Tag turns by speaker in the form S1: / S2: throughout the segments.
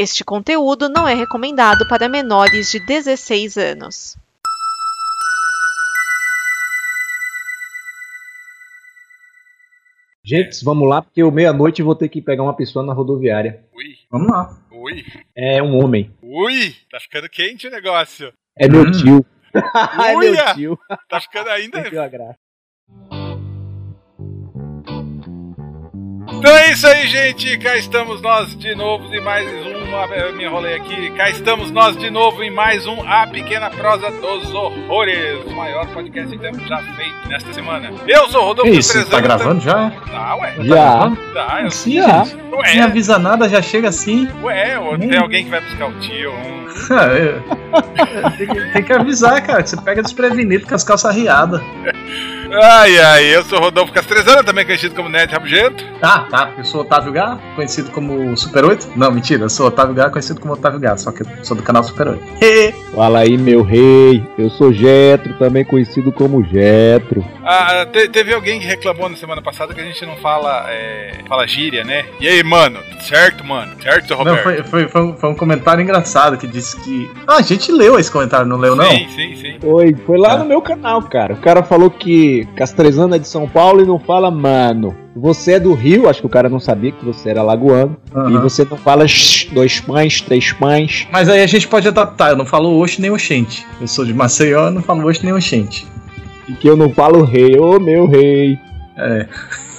S1: Este conteúdo não é recomendado para menores de 16 anos.
S2: Gente, vamos lá, porque eu meia-noite vou ter que pegar uma pessoa na rodoviária.
S3: Ui,
S2: Vamos lá.
S3: ui,
S2: É um homem.
S3: ui, tá ficando quente o negócio.
S2: É meu
S4: Hum.
S2: tio. é meu tio.
S3: Tá ficando ainda. Então é isso aí, gente. Cá estamos nós de novo em mais um. Eu me enrolei aqui. Cá estamos nós de novo em mais um A Pequena Prosa dos Horrores. O maior podcast que temos já feito nesta semana. Eu sou o Rodolfo
S4: isso,
S3: Trezano,
S4: tá gravando já?
S3: Tá, ué.
S2: Já.
S3: Tá, eu
S4: Sim,
S2: Já.
S4: gente. Nem
S3: Ué,
S4: avisa nada, já chega assim.
S3: ué, ou tem alguém que vai buscar o tio. Um...
S4: É. tem, que, tem que avisar, cara, que você pega desprevenido com as calças riadas.
S3: Ai, ai, eu sou o Rodolfo Castrezano, também conhecido como Ned Rabugento.
S4: Ah, tá. Eu sou Otávio Gá, conhecido como Super 8. Não, mentira, eu sou Otávio Gá, conhecido como Otávio Gá, só que eu sou do canal Super 8.
S2: Fala aí, meu rei. Eu sou Getro, também conhecido como Getro.
S3: Ah, te- teve alguém que reclamou na semana passada que a gente não fala, é, fala gíria, né? E aí, mano? Certo, mano? Certo, seu
S4: Não,
S3: Roberto?
S4: foi, foi, foi, um, foi um comentário engraçado que disse que. Ah, a gente leu esse comentário, não leu, não?
S3: Sim, sim, sim.
S2: Foi, foi lá
S4: Ah.
S2: no meu canal, cara. O cara falou que Castrezano é de São Paulo e não fala mano. Você é do Rio, acho que o cara não sabia que você era lagoano. E
S4: Aham.
S2: você não fala dois pães, três pães.
S4: Mas aí a gente pode adaptar. Eu não falo oxe nem oxente. Eu sou de Maceió, eu não falo oxe nem oxente.
S2: E que eu não falo rei, ô meu rei.
S4: É.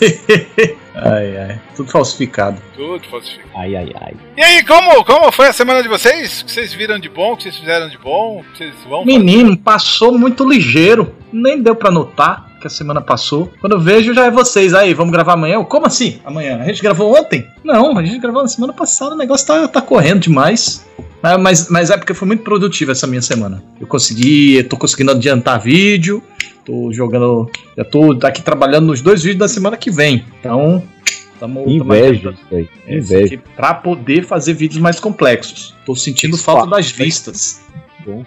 S4: ai, ai. Tudo falsificado.
S3: Tudo falsificado.
S2: Ai, ai, ai.
S3: E aí, como, como foi a semana de vocês? O que vocês viram de bom? O que vocês fizeram de bom? O que vocês vão fazer?
S4: Menino, passou muito ligeiro. Nem deu pra notar que a semana passou. Quando eu vejo, já é vocês. Aí, vamos gravar amanhã? Eu, Como assim? Amanhã? A gente gravou ontem? Não, a gente gravou na semana passada. O negócio tá, tá correndo demais. Mas, mas é porque foi muito produtiva essa minha semana. Eu consegui, eu tô conseguindo adiantar vídeo. Tô jogando. Já tô aqui trabalhando nos dois vídeos da semana que vem. Então. Tamo,
S2: Inveja isso aí.
S4: é,
S2: Inveja.
S4: Pra poder fazer vídeos mais complexos. Tô sentindo falta das vistas.
S2: Bom.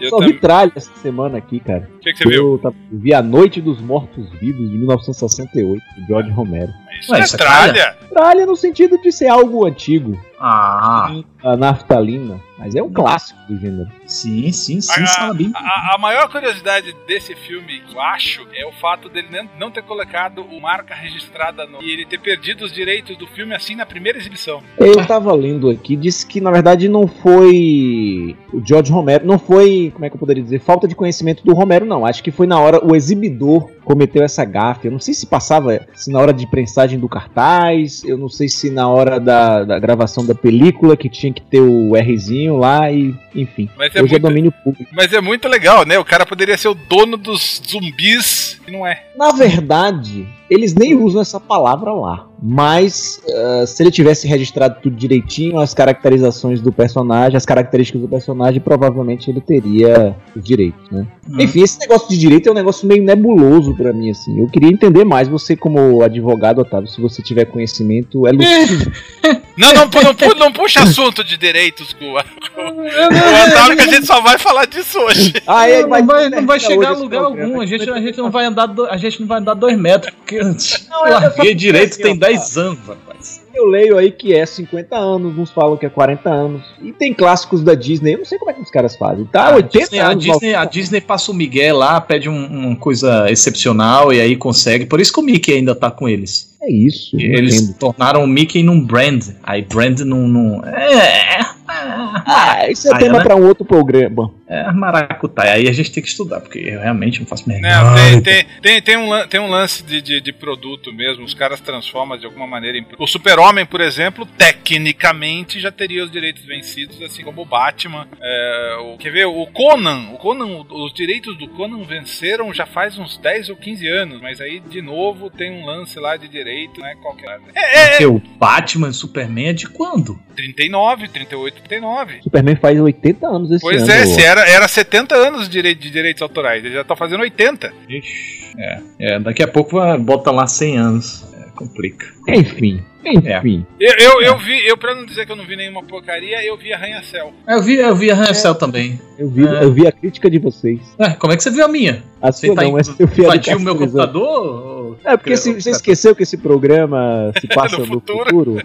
S3: Eu
S2: Só vi tralha essa semana aqui, cara.
S3: O que, que você viu?
S2: Eu vi A Noite dos Mortos Vivos, de 1968, de George Romero.
S3: Isso
S4: Ué,
S3: é
S4: isso é
S3: tralha.
S2: Tralha no sentido de ser algo antigo.
S4: Ah,
S2: A naftalina. Mas é um clássico do gênero.
S4: sim, sim, sim,
S3: Ah,
S4: sabe.
S3: A, a maior curiosidade desse filme, eu acho, é o fato dele não- não ter colocado o marca registrada no. e ele ter perdido os direitos do filme assim na primeira exibição.
S2: Eu tava lendo aqui, disse que na verdade não foi o George Romero, não foi, como é que eu poderia dizer, falta de conhecimento do Romero, não. Acho que foi na hora o exibidor cometeu essa gafe. Eu não sei se passava, se na hora de prensagem do cartaz, eu não sei se na hora da, da gravação da película que tinha que ter o Rzinho lá e, enfim.
S3: Mas é,
S2: Hoje é
S3: muito,
S2: domínio público.
S3: mas é muito legal, né? O cara poderia ser o dono dos zumbis e não é.
S2: Na verdade, eles nem usam essa palavra lá. Mas ah, se ele tivesse registrado tudo direitinho, as caracterizações do personagem, as características do personagem, provavelmente ele teria os direitos, né?
S4: Hum.
S2: Enfim, esse negócio de direito é um negócio meio nebuloso pra mim, assim. Eu queria entender mais, você como advogado, Otávio, se você tiver conhecimento, é elucide.
S3: Não, não, não, não puxa assunto de direitos com, o Otávio, que a gente só vai falar disso hoje.
S2: Ah, é,
S4: não, vai, não vai
S2: hoje
S4: chegar a lugar algum. A gente, a gente não vai andar, do- a gente não vai andar dois metros, porque
S2: é só
S4: larguei
S2: porque
S4: direito
S2: assim,
S4: tem
S2: ó,
S4: 10 anos, rapaz.
S2: Eu leio aí que é 50 anos, uns falam que é 40 anos. E tem clássicos da Disney, eu não sei como é que os caras fazem. Tá,
S4: a,
S2: 80
S4: Disney, a,
S2: anos.
S4: Disney, a Disney passa o Miguel lá, pede um- uma coisa excepcional e aí consegue. Por isso que o Mickey ainda tá com eles.
S2: É isso.
S4: Eles
S2: entendo.
S4: tornaram o Mickey num brand. Aí brand num. num é, é,
S2: Ah, isso é
S4: Ah,
S2: tema
S4: é, né?
S2: pra um outro programa.
S4: é maracutaia. Aí a gente tem que estudar, porque eu realmente não faço merda.
S3: Não, tem, tem, tem, tem um, tem um lance de, de, de produto mesmo, os caras transformam de alguma maneira em. O Super-Homem, por exemplo, tecnicamente já teria os direitos vencidos, assim como o Batman. É, o, quer ver? O Conan, o Conan, os direitos do Conan venceram já faz uns 10 ou 15 anos, mas aí de novo tem um lance lá de direito, né? Qualquer. É, é, é
S4: o Batman Superman é de quando?
S3: 39, 38, 39.
S2: Superman faz 80 anos esse
S3: Pois
S2: ano.
S3: é, se era, era 70 anos de, direi- de direitos autorais, ele já tá fazendo 80.
S4: Ixi, é, é, daqui a pouco vai- bota lá 100 anos. É, complica.
S2: Enfim, enfim.
S3: Eu, eu, eu vi, eu pra não dizer que eu não vi nenhuma porcaria, eu vi Arranha-Céu.
S4: Eu vi, eu vi a Rancel também.
S2: Eu vi,
S4: É.
S2: eu vi a crítica de vocês.
S4: Ué, como é que você viu a minha?
S2: A
S4: Você
S2: sua
S4: tá
S2: não, mas eu vi
S4: invadiu o meu computador?
S2: É, porque se- você esqueceu que esse programa se passa
S3: No
S2: no
S3: futuro.
S2: futuro.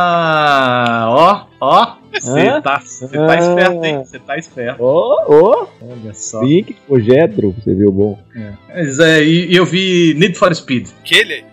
S4: Ah, ó, Você tá, você tá
S2: Ah.
S4: esperto, hein? Você tá esperto.
S2: Ô, ô,
S4: Olha só.
S2: Link, o Gedro, você viu bom.
S4: Mas, é, e, e eu vi Need for Speed.
S3: Aquele.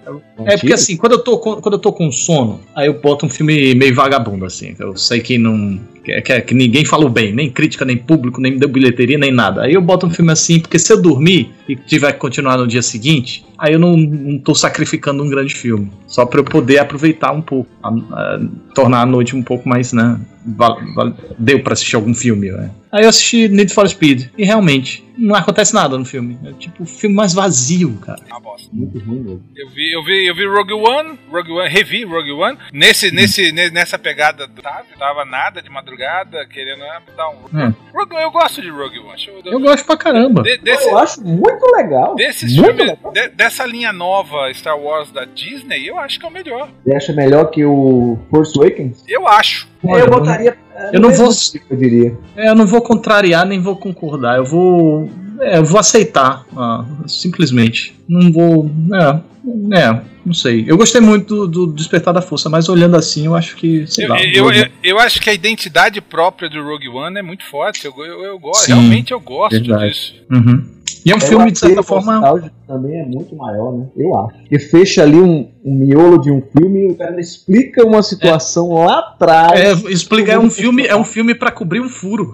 S4: É porque assim, quando eu, tô com, quando eu tô com sono, aí eu boto um filme meio vagabundo, assim. Eu sei que não. Que, que, que ninguém falou bem, nem crítica, nem público, nem deu bilheteria, nem nada. Aí eu boto um filme assim, porque se eu dormir e tiver que continuar no dia seguinte, aí eu não, não tô sacrificando um grande filme. Só pra eu poder aproveitar um pouco, a- a- tornar a noite um pouco mais, né? val- val- deu pra assistir algum filme, né? Aí eu assisti Need for Speed, e realmente, não acontece nada no filme. É tipo o filme mais vazio, cara.
S3: Uma bosta.
S2: Muito ruim mesmo.
S3: Eu vi, eu vi, eu vi Rogue One, Rogue One, revi Rogue One. Nesse, nesse, ne- nessa pegada do tava, tava nada de madrugada, querendo ah, dar um.
S4: É.
S3: Rogue, eu gosto de Rogue One. Acho-
S4: Eu gosto pra caramba.
S3: de- desse,
S2: Eu acho muito legal.
S3: desses
S2: muito
S3: filmes,
S2: legal.
S3: de- dessa linha nova Star Wars da Disney, eu acho que é o melhor.
S2: Você acha melhor que o Force Awakens?
S3: Eu acho.
S4: Olha,
S2: eu botaria.
S4: eu não vou-
S2: Eu diria.
S4: É, eu não vou contrariar nem vou concordar. Eu vou. É, eu vou aceitar. ah, simplesmente. Não vou. É, é, não sei. Eu gostei muito do, do Despertar da Força, mas olhando assim, eu acho que. Sei
S3: Eu,
S4: lá.
S3: eu, eu, eu acho que a identidade própria do Rogue One é muito forte. Eu, eu, eu gosto,
S4: Sim,
S3: realmente eu gosto
S4: verdade.
S3: disso.
S4: Uhum. E é um
S2: É
S4: filme, de certa forma.
S2: também é muito maior, né? Eu acho. Porque fecha ali um, um miolo de um filme e o cara explica uma situação lá atrás.
S4: É, explica, é um filme, é um filme para cobrir um furo.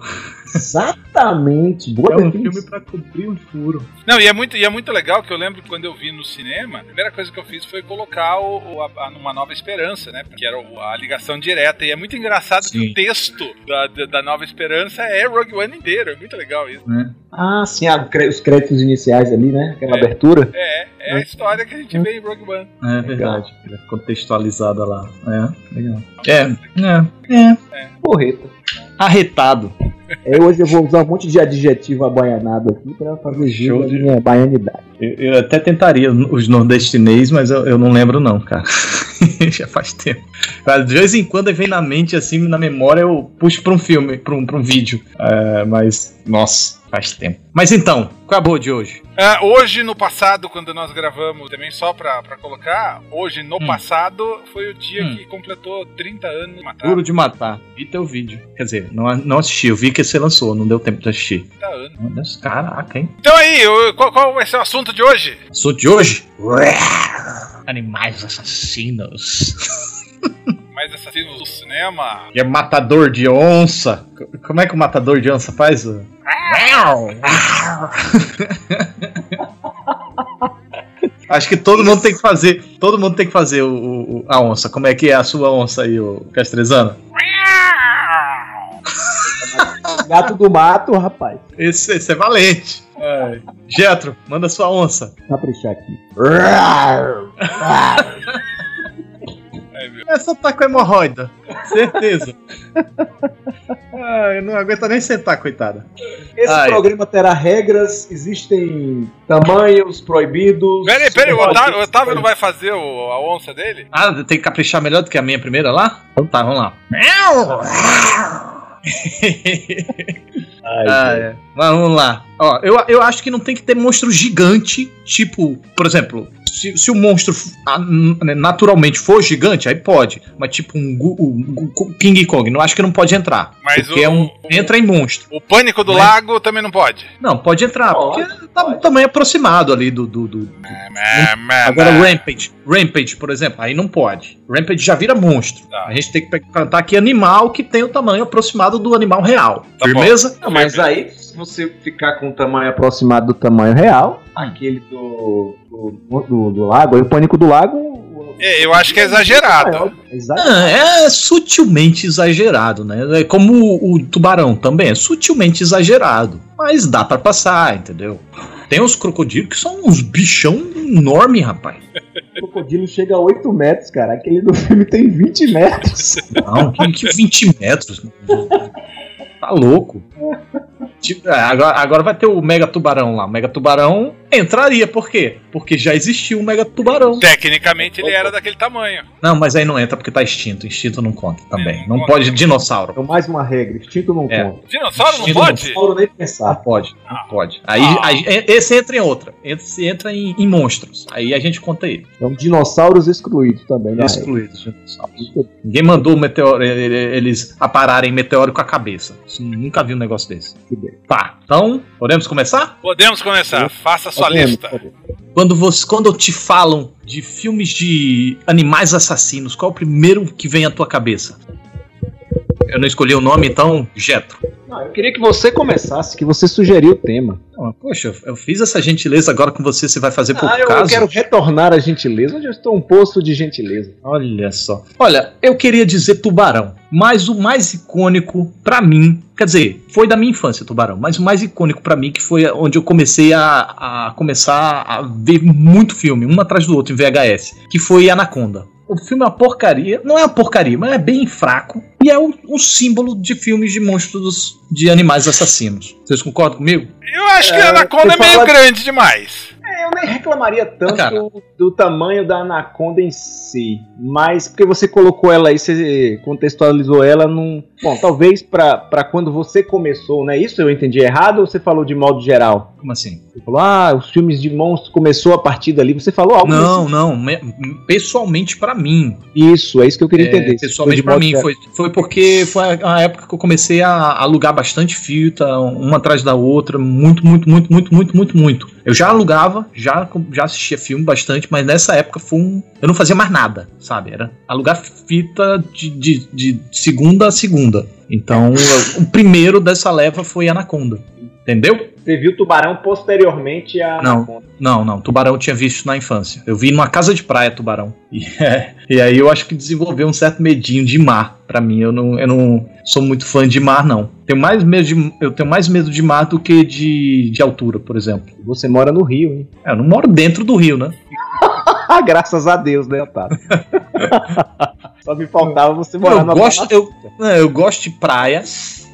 S2: Exatamente. Boa
S4: É um
S2: definição.
S4: filme para cobrir um furo.
S3: Não, e é, muito, e é muito legal que eu lembro que quando eu vi no cinema, a primeira coisa que eu fiz foi colocar o, o- a, a- Numa Nova Esperança, né? Que era o- a ligação direta. E é muito engraçado que
S4: Sim.
S3: o texto da, da, da Nova Esperança é Rogue One inteiro. É muito legal isso.
S2: Ah, sim, ah, cre- os créditos iniciais ali, né? Aquela
S3: É.
S2: abertura.
S3: É, é a história que a gente vê em Rogue One.
S4: É verdade. É contextualizada lá. É, legal. É, é, é.
S2: Porreta.
S4: Arretado.
S2: É, hoje eu vou usar um monte de adjetivo abananado aqui pra fazer jus
S4: Show
S2: à
S4: de-
S2: minha baianidade.
S4: Eu, eu até tentaria os nordestinês, mas eu, eu não lembro não, cara. Já faz tempo. Mas de vez em quando vem na mente, assim, na memória, eu puxo pra um filme, pra um, pra um vídeo. É, mas, nossa, faz tempo. Mas então, qual é a boa de hoje?
S3: Ah, hoje, no passado, quando nós gravamos, também só pra, pra colocar, hoje, no
S4: Hum.
S3: passado, foi o dia
S4: Hum.
S3: que completou 30 anos de matar.
S4: Duro de Matar. Vi teu vídeo. Quer dizer, não, não assisti, eu vi que você lançou, não deu tempo de assistir.
S3: 30 anos.
S4: Meu Deus, Caraca, hein?
S3: Então aí, o- qual, qual vai ser o assunto de hoje?
S4: Assunto de hoje? Animais assassinos.
S3: Mais assassinos do cinema.
S4: E é matador de onça. Co- Como é que o matador de onça faz? Acho que todo mundo tem que fazer. Todo mundo tem que fazer o, o- a onça. Como é que é a sua onça aí, o Castrezano?
S2: Gato do mato, rapaz.
S4: Esse, esse é valente. É. Getro, manda sua onça.
S2: Caprichar aqui.
S4: Essa tá com hemorroida. Certeza. Ai, não aguenta nem sentar, coitada.
S2: Esse
S4: Ai.
S2: programa terá regras, existem tamanhos proibidos.
S3: Peraí, peraí, o Otávio, o Otávio não vai fazer o- a onça dele?
S4: Ah, tem que caprichar melhor do que a minha primeira lá? Então tá, vamos lá.
S2: Ai,
S4: Ah, é. Mas vamos lá. Ó, eu, eu acho que não tem que ter monstro gigante, tipo, por exemplo, se, se o monstro naturalmente for gigante, aí pode. Mas tipo um, um Gu- King Kong, não acho que não pode entrar.
S3: Mas
S4: porque
S3: o-
S4: é um, entra em monstro.
S3: O pânico do
S4: Mas-
S3: lago também não pode.
S4: Não, pode entrar,
S2: Pode,
S4: porque tá um tamanho aproximado ali do. do, do- Agora, Rampage. Rampage, por exemplo, aí não pode. Rampage já vira monstro.
S3: Tá.
S4: A gente tem que cantar aqui animal que tem o tamanho aproximado do animal real.
S3: Tá bom.
S4: Firmeza?
S2: Não, mas aí, se você ficar com o tamanho aproximado do tamanho real, aquele do, do, do, do lago, aí o pânico do lago.
S3: É, eu acho que é exagerado.
S2: Exato.
S4: Ah, é sutilmente exagerado, né? É como o, o tubarão também, é sutilmente exagerado. Mas dá pra passar, entendeu? Tem os crocodilos que são uns bichão enorme, rapaz.
S2: O crocodilo chega a 8 metros, cara. Aquele do filme tem 20 metros.
S4: Não, que, que 20 metros. Tá louco. Tipo, é, agora, agora vai ter o mega tubarão lá. O mega tubarão Entraria, por quê? Porque já existiu um mega tubarão.
S3: Tecnicamente ele era daquele tamanho.
S4: Não, mas aí não entra porque tá extinto. Extinto não conta também.
S3: É,
S4: não
S3: não
S4: pode
S3: conta.
S4: dinossauro.
S2: Então, mais uma regra: extinto não
S4: É.
S2: conta.
S3: Dinossauro não
S4: Estilo
S3: pode?
S2: Dinossauro nem
S4: Não
S2: pensar.
S4: pode, não
S3: Ah.
S4: pode. Aí,
S3: Ah.
S4: aí- esse entra em outra. Esse entra em, em monstros. Aí a gente conta ele.
S2: Então, dinossauros excluídos também. né?
S4: Excluídos, dinossauros. Ninguém mandou o meteoro, eles apararem meteoro com a cabeça. Nunca vi um negócio desse. Tá, então, podemos começar?
S3: Podemos começar. Faça a sua lista.
S4: Quando, você, quando te falam de filmes de animais assassinos, qual é o primeiro que vem à tua cabeça? Eu não escolhi o nome, então, Jetro.
S2: Não, eu queria que você começasse, que você sugeriu o tema.
S4: Ah, Poxa, eu- eu fiz essa gentileza agora com você, você vai fazer por
S2: Ah, eu, eu
S4: caso?
S2: quero retornar à gentileza. Onde eu estou um poço de gentileza.
S4: Olha só. Olha, eu queria dizer Tubarão, mas o mais icônico pra mim, quer dizer, foi da minha infância Tubarão, mas o mais icônico pra mim que foi onde eu comecei a, a começar a ver muito filme, um atrás do outro em VHS, que foi Anaconda. O filme é uma porcaria, não é uma porcaria, mas é bem fraco e é um, um símbolo de filmes de monstros de animais assassinos. Vocês concordam comigo?
S3: Eu acho que
S2: É,
S3: a Anaconda é meio
S2: fala-
S3: grande demais.
S2: Nem reclamaria tanto
S4: Cara.
S2: do tamanho da anaconda em si, mas porque você colocou ela aí, você contextualizou ela num. Bom, talvez pra pra quando você começou, né? Isso eu entendi errado ou você falou de modo geral?
S4: Como assim?
S2: Você falou, ah, os filmes de monstros começou a partir dali. Você falou algo
S4: Não, não, me- pessoalmente pra mim,
S2: Isso, é isso que eu queria
S4: É,
S2: entender.
S4: Pessoalmente
S2: modo
S4: mim foi, foi porque foi a a época que eu comecei a alugar bastante fita, uma atrás da outra, muito, muito, muito, muito, muito, muito, muito. Eu já alugava, já, já assistia filme bastante, mas nessa época foi um. Eu não fazia mais nada, sabe? Era alugar fita de, de, de segunda a segunda. Então, o primeiro dessa leva foi Anaconda. Entendeu?
S2: Você viu tubarão posteriormente a
S4: Não.
S2: anaconda.
S4: Não, não. Tubarão eu tinha visto na infância. Eu vi numa casa de praia tubarão. E, é, e aí eu acho que desenvolveu um certo medinho de mar pra mim. Eu não, eu não sou muito fã de mar, não. Tenho mais medo de, eu tenho mais medo de mar do que de, de altura, por exemplo.
S2: Você mora no Rio, hein?
S4: É, Eu não moro dentro do rio, né?
S2: Graças a Deus, né, Otávio? Só me faltava você morar
S4: Eu
S2: na
S4: gosto, eu, é, eu gosto de praia.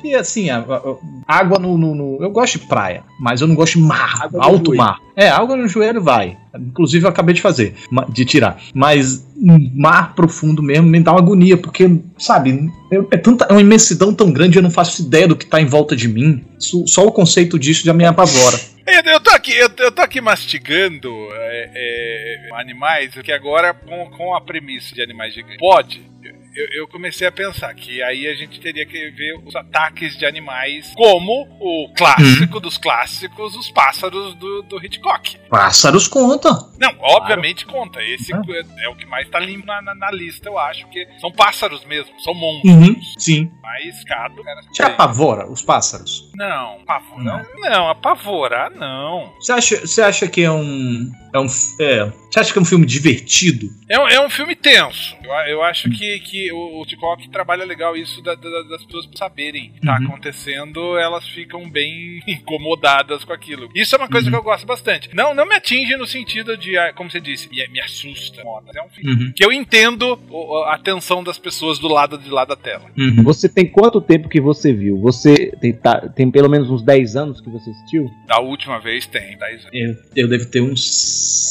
S4: E assim, a- a- a- água no, no- no- Eu gosto de praia, mas eu não gosto de mar,
S2: Água
S4: alto mar. É, água no joelho vai. Inclusive eu acabei de fazer, de tirar. Mas um mar profundo mesmo me dá uma agonia, porque, sabe, eu- é, tanta, é uma imensidão tão grande, eu não faço ideia do que tá em volta de mim. Isso- só o conceito disso já me apavora.
S3: Eu, eu tô aqui, eu, eu tô aqui mastigando é, é, animais, que agora com, com a premissa de animais gigantes. Pode. Eu, eu comecei a pensar que aí a gente teria que ver os ataques de animais como o clássico dos clássicos, os pássaros do, do Hitchcock.
S4: Pássaros conta.
S3: Não, obviamente conta. Esse
S4: Ah.
S3: é, é o que mais tá limpo na, na, na lista, eu acho, que são pássaros mesmo, são monstros.
S4: Uhum, sim.
S3: Mas cara,
S4: Te apavora os pássaros?
S3: Não, apavorar. Não, apavorar não.
S4: Você acha, você acha que é um. É um é, você acha que é um filme divertido?
S3: É um, é um filme tenso. Eu, eu acho que, que o, o Hitchcock trabalha legal isso da- da- das pessoas saberem o que tá
S4: Uhum.
S3: acontecendo, elas ficam bem incomodadas com aquilo. Isso é uma coisa
S4: Uhum.
S3: que eu gosto bastante. Não, não me atinge no sentido de, ah, como você disse, me, me assusta. É um filme
S4: Uhum.
S3: que eu entendo a atenção das pessoas do lado de lá da tela.
S4: Uhum.
S2: Você tem quanto tempo que você viu? Você tem, tá- tem pelo menos uns 10 anos que você assistiu?
S3: Da última vez tem, 10 anos.
S4: Eu, eu devo ter uns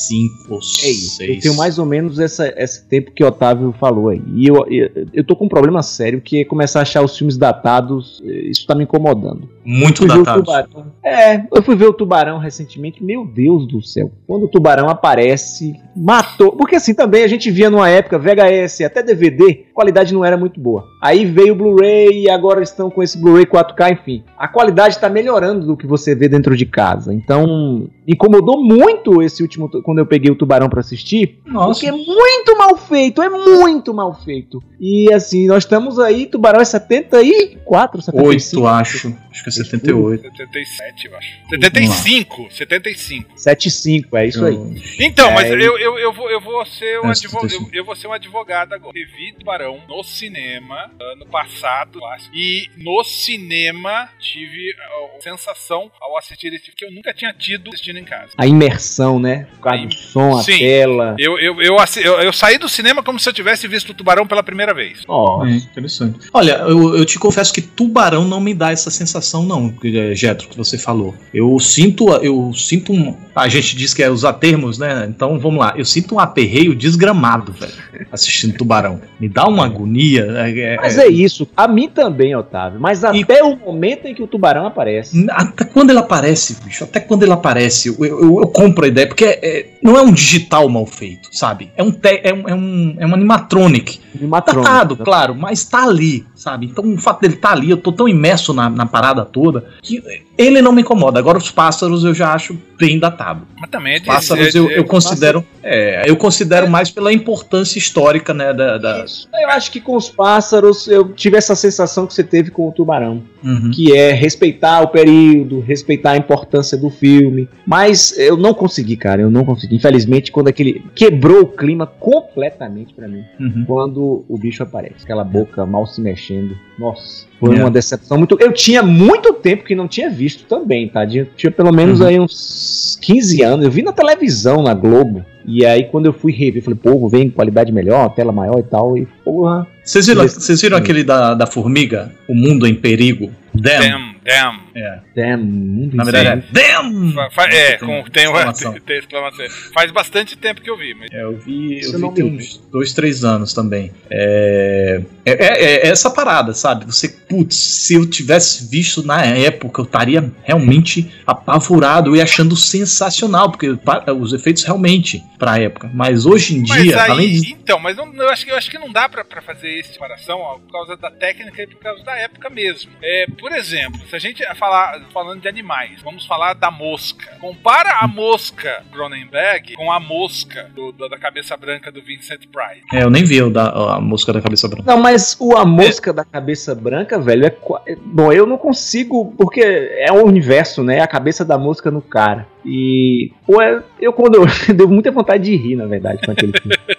S4: 5 ou
S2: É isso.
S4: 6.
S2: Eu tenho mais ou menos essa, esse tempo que o Otávio falou aí. E eu, eu, eu tô com um problema sério que é começar a achar os filmes datados. eh, Isso tá me incomodando.
S4: Muito
S2: o
S4: datado.
S2: tubarão. É, eu fui ver o tubarão recentemente. Meu Deus do céu. Quando o tubarão aparece, matou. Porque assim também a gente via numa época VHS, até DVD, a qualidade não era muito boa. Aí veio o Blu-ray e agora estão com esse Blu-ray 4K, enfim. A qualidade tá melhorando do que você vê dentro de casa. Então, incomodou muito esse último quando eu peguei o tubarão pra assistir.
S4: Nossa.
S2: Porque é muito mal feito, é muito mal feito. E assim, nós estamos aí, Tubarão é 74, 75.
S4: 8, acho. Acho que é 78.
S3: 77, eu acho. 75, 75.
S2: 75, é isso aí.
S3: Então,
S2: É,
S3: mas eu, eu, eu, vou, eu vou ser um
S4: É,
S3: advogado. Eu,
S4: 75.
S3: eu vou ser um advogado agora. Eu vi Tubarão no cinema ano passado. acho. E no cinema tive sensação ao assistir esse filme que eu nunca tinha tido assistindo em casa.
S2: A imersão, né? Por causa do som, a
S3: Sim.
S2: tela.
S3: Eu, eu, eu, eu, eu saí do cinema como se eu tivesse visto o Tubarão pela primeira vez.
S2: Nossa.
S4: É, interessante. Olha, eu, eu te confesso que tubarão não me dá essa sensação, não, Getro, que você falou. Eu sinto, eu sinto um. A gente diz que é usar termos, né? Então vamos lá. Eu sinto um aperreio desgramado, velho, assistindo tubarão. Me dá uma agonia. é- é-
S2: Mas é isso. A mim também, Otávio. Mas até o momento em que o tubarão aparece.
S4: Até quando ele aparece, bicho, até quando ele aparece, eu, eu- eu compro a ideia, porque é- é- não é um digital mal feito, sabe? É um, te- é um, é um, é um animatronic.
S2: Animatrônico,
S4: Datado,
S2: né?
S4: claro, mas tá ali, sabe? Então o fato dele tá ali, eu tô tão imerso na, na parada toda que ele não me incomoda. Agora os pássaros eu já acho bem datado.
S3: Mas também é de,
S4: Pássaros
S3: é-
S4: eu,
S3: é-
S4: eu considero, é, eu considero mais pela importância histórica, né, da, da-
S2: Isso. Eu acho que com os pássaros eu tive essa sensação que você teve com o tubarão.
S4: Uhum.
S2: Que é respeitar o período, respeitar a importância do filme. Mas eu não consegui, cara. Eu não consegui. Infelizmente, quando aquele. Quebrou o clima completamente pra mim.
S4: Uhum.
S2: Quando o bicho aparece. Aquela boca mal se mexendo. Nossa. Foi
S4: É.
S2: uma decepção muito. Eu tinha muito tempo que não tinha visto também, tá? Tinha, tinha pelo menos
S4: Uhum.
S2: aí uns 15 anos. Eu vi na televisão, na Globo. E aí, quando eu fui rever, eu falei, pô, vem qualidade melhor, tela maior e tal. E, porra.
S4: Vocês viram, vocês viram aquele da, da formiga? O mundo em perigo? Damn.
S3: Damn, damn.
S4: É.
S2: Damn, mundo
S4: Na verdade é Damn!
S3: Fa- fa- é,
S4: Tem
S3: com, tem, uma,
S4: exclamação.
S3: tem, tem exclamação. Faz bastante tempo que eu vi, mas
S4: É, eu vi, eu vi tem uns dois, três anos também. É, é, é- é essa parada, sabe? Você, putz, se eu tivesse visto na época, eu estaria realmente apavorado e achando sensacional, porque os efeitos realmente pra época. Mas hoje em
S3: Mas
S4: dia,
S3: aí,
S4: além de.
S3: então, mas não, eu, acho que, eu acho que não dá pra, pra fazer essa separação ó, por causa da técnica e por causa da época mesmo. É, por exemplo, se a gente falar falando de animais, vamos falar da mosca. Compara a mosca Cronenberg com a mosca do- do- da cabeça branca do Vincent Price.
S4: É, eu nem vi o da, a mosca da cabeça branca.
S2: Não, mas o A Mosca da Cabeça Branca, velho, é. é- Bom, eu não consigo, porque é o universo, né? A cabeça da mosca no cara. E. Pô, é- eu quando eu. Deu muita vontade de rir, na verdade, com aquele filme.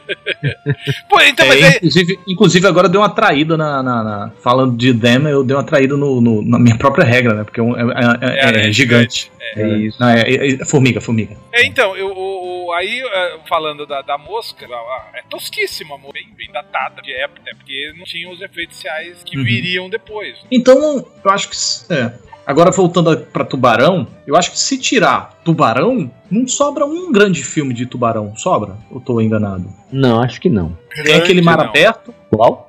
S3: Pô, então,
S4: É,
S3: mas é,
S4: inclusive, inclusive, agora deu uma traída na, na- na- Falando de Dem, eu dei uma traída no, no- na minha própria regra, né? Porque é, é- é- é-
S3: É,
S4: é gigante.
S2: É isso.
S4: Não, é, é- é formiga, formiga.
S3: É, então, eu, o- o- aí falando da, da mosca, é tosquíssima, bem, bem datada de época, até porque não tinha os efeitos especiais que
S4: Uhum.
S3: viriam depois.
S4: Então, eu acho que. É. Agora, voltando a- pra Tubarão, eu acho que se tirar Tubarão, não sobra um grande filme de Tubarão. Sobra? Eu tô enganado.
S2: Não, acho que não.
S4: Tem aquele mar
S3: não.
S4: aberto.
S2: Qual?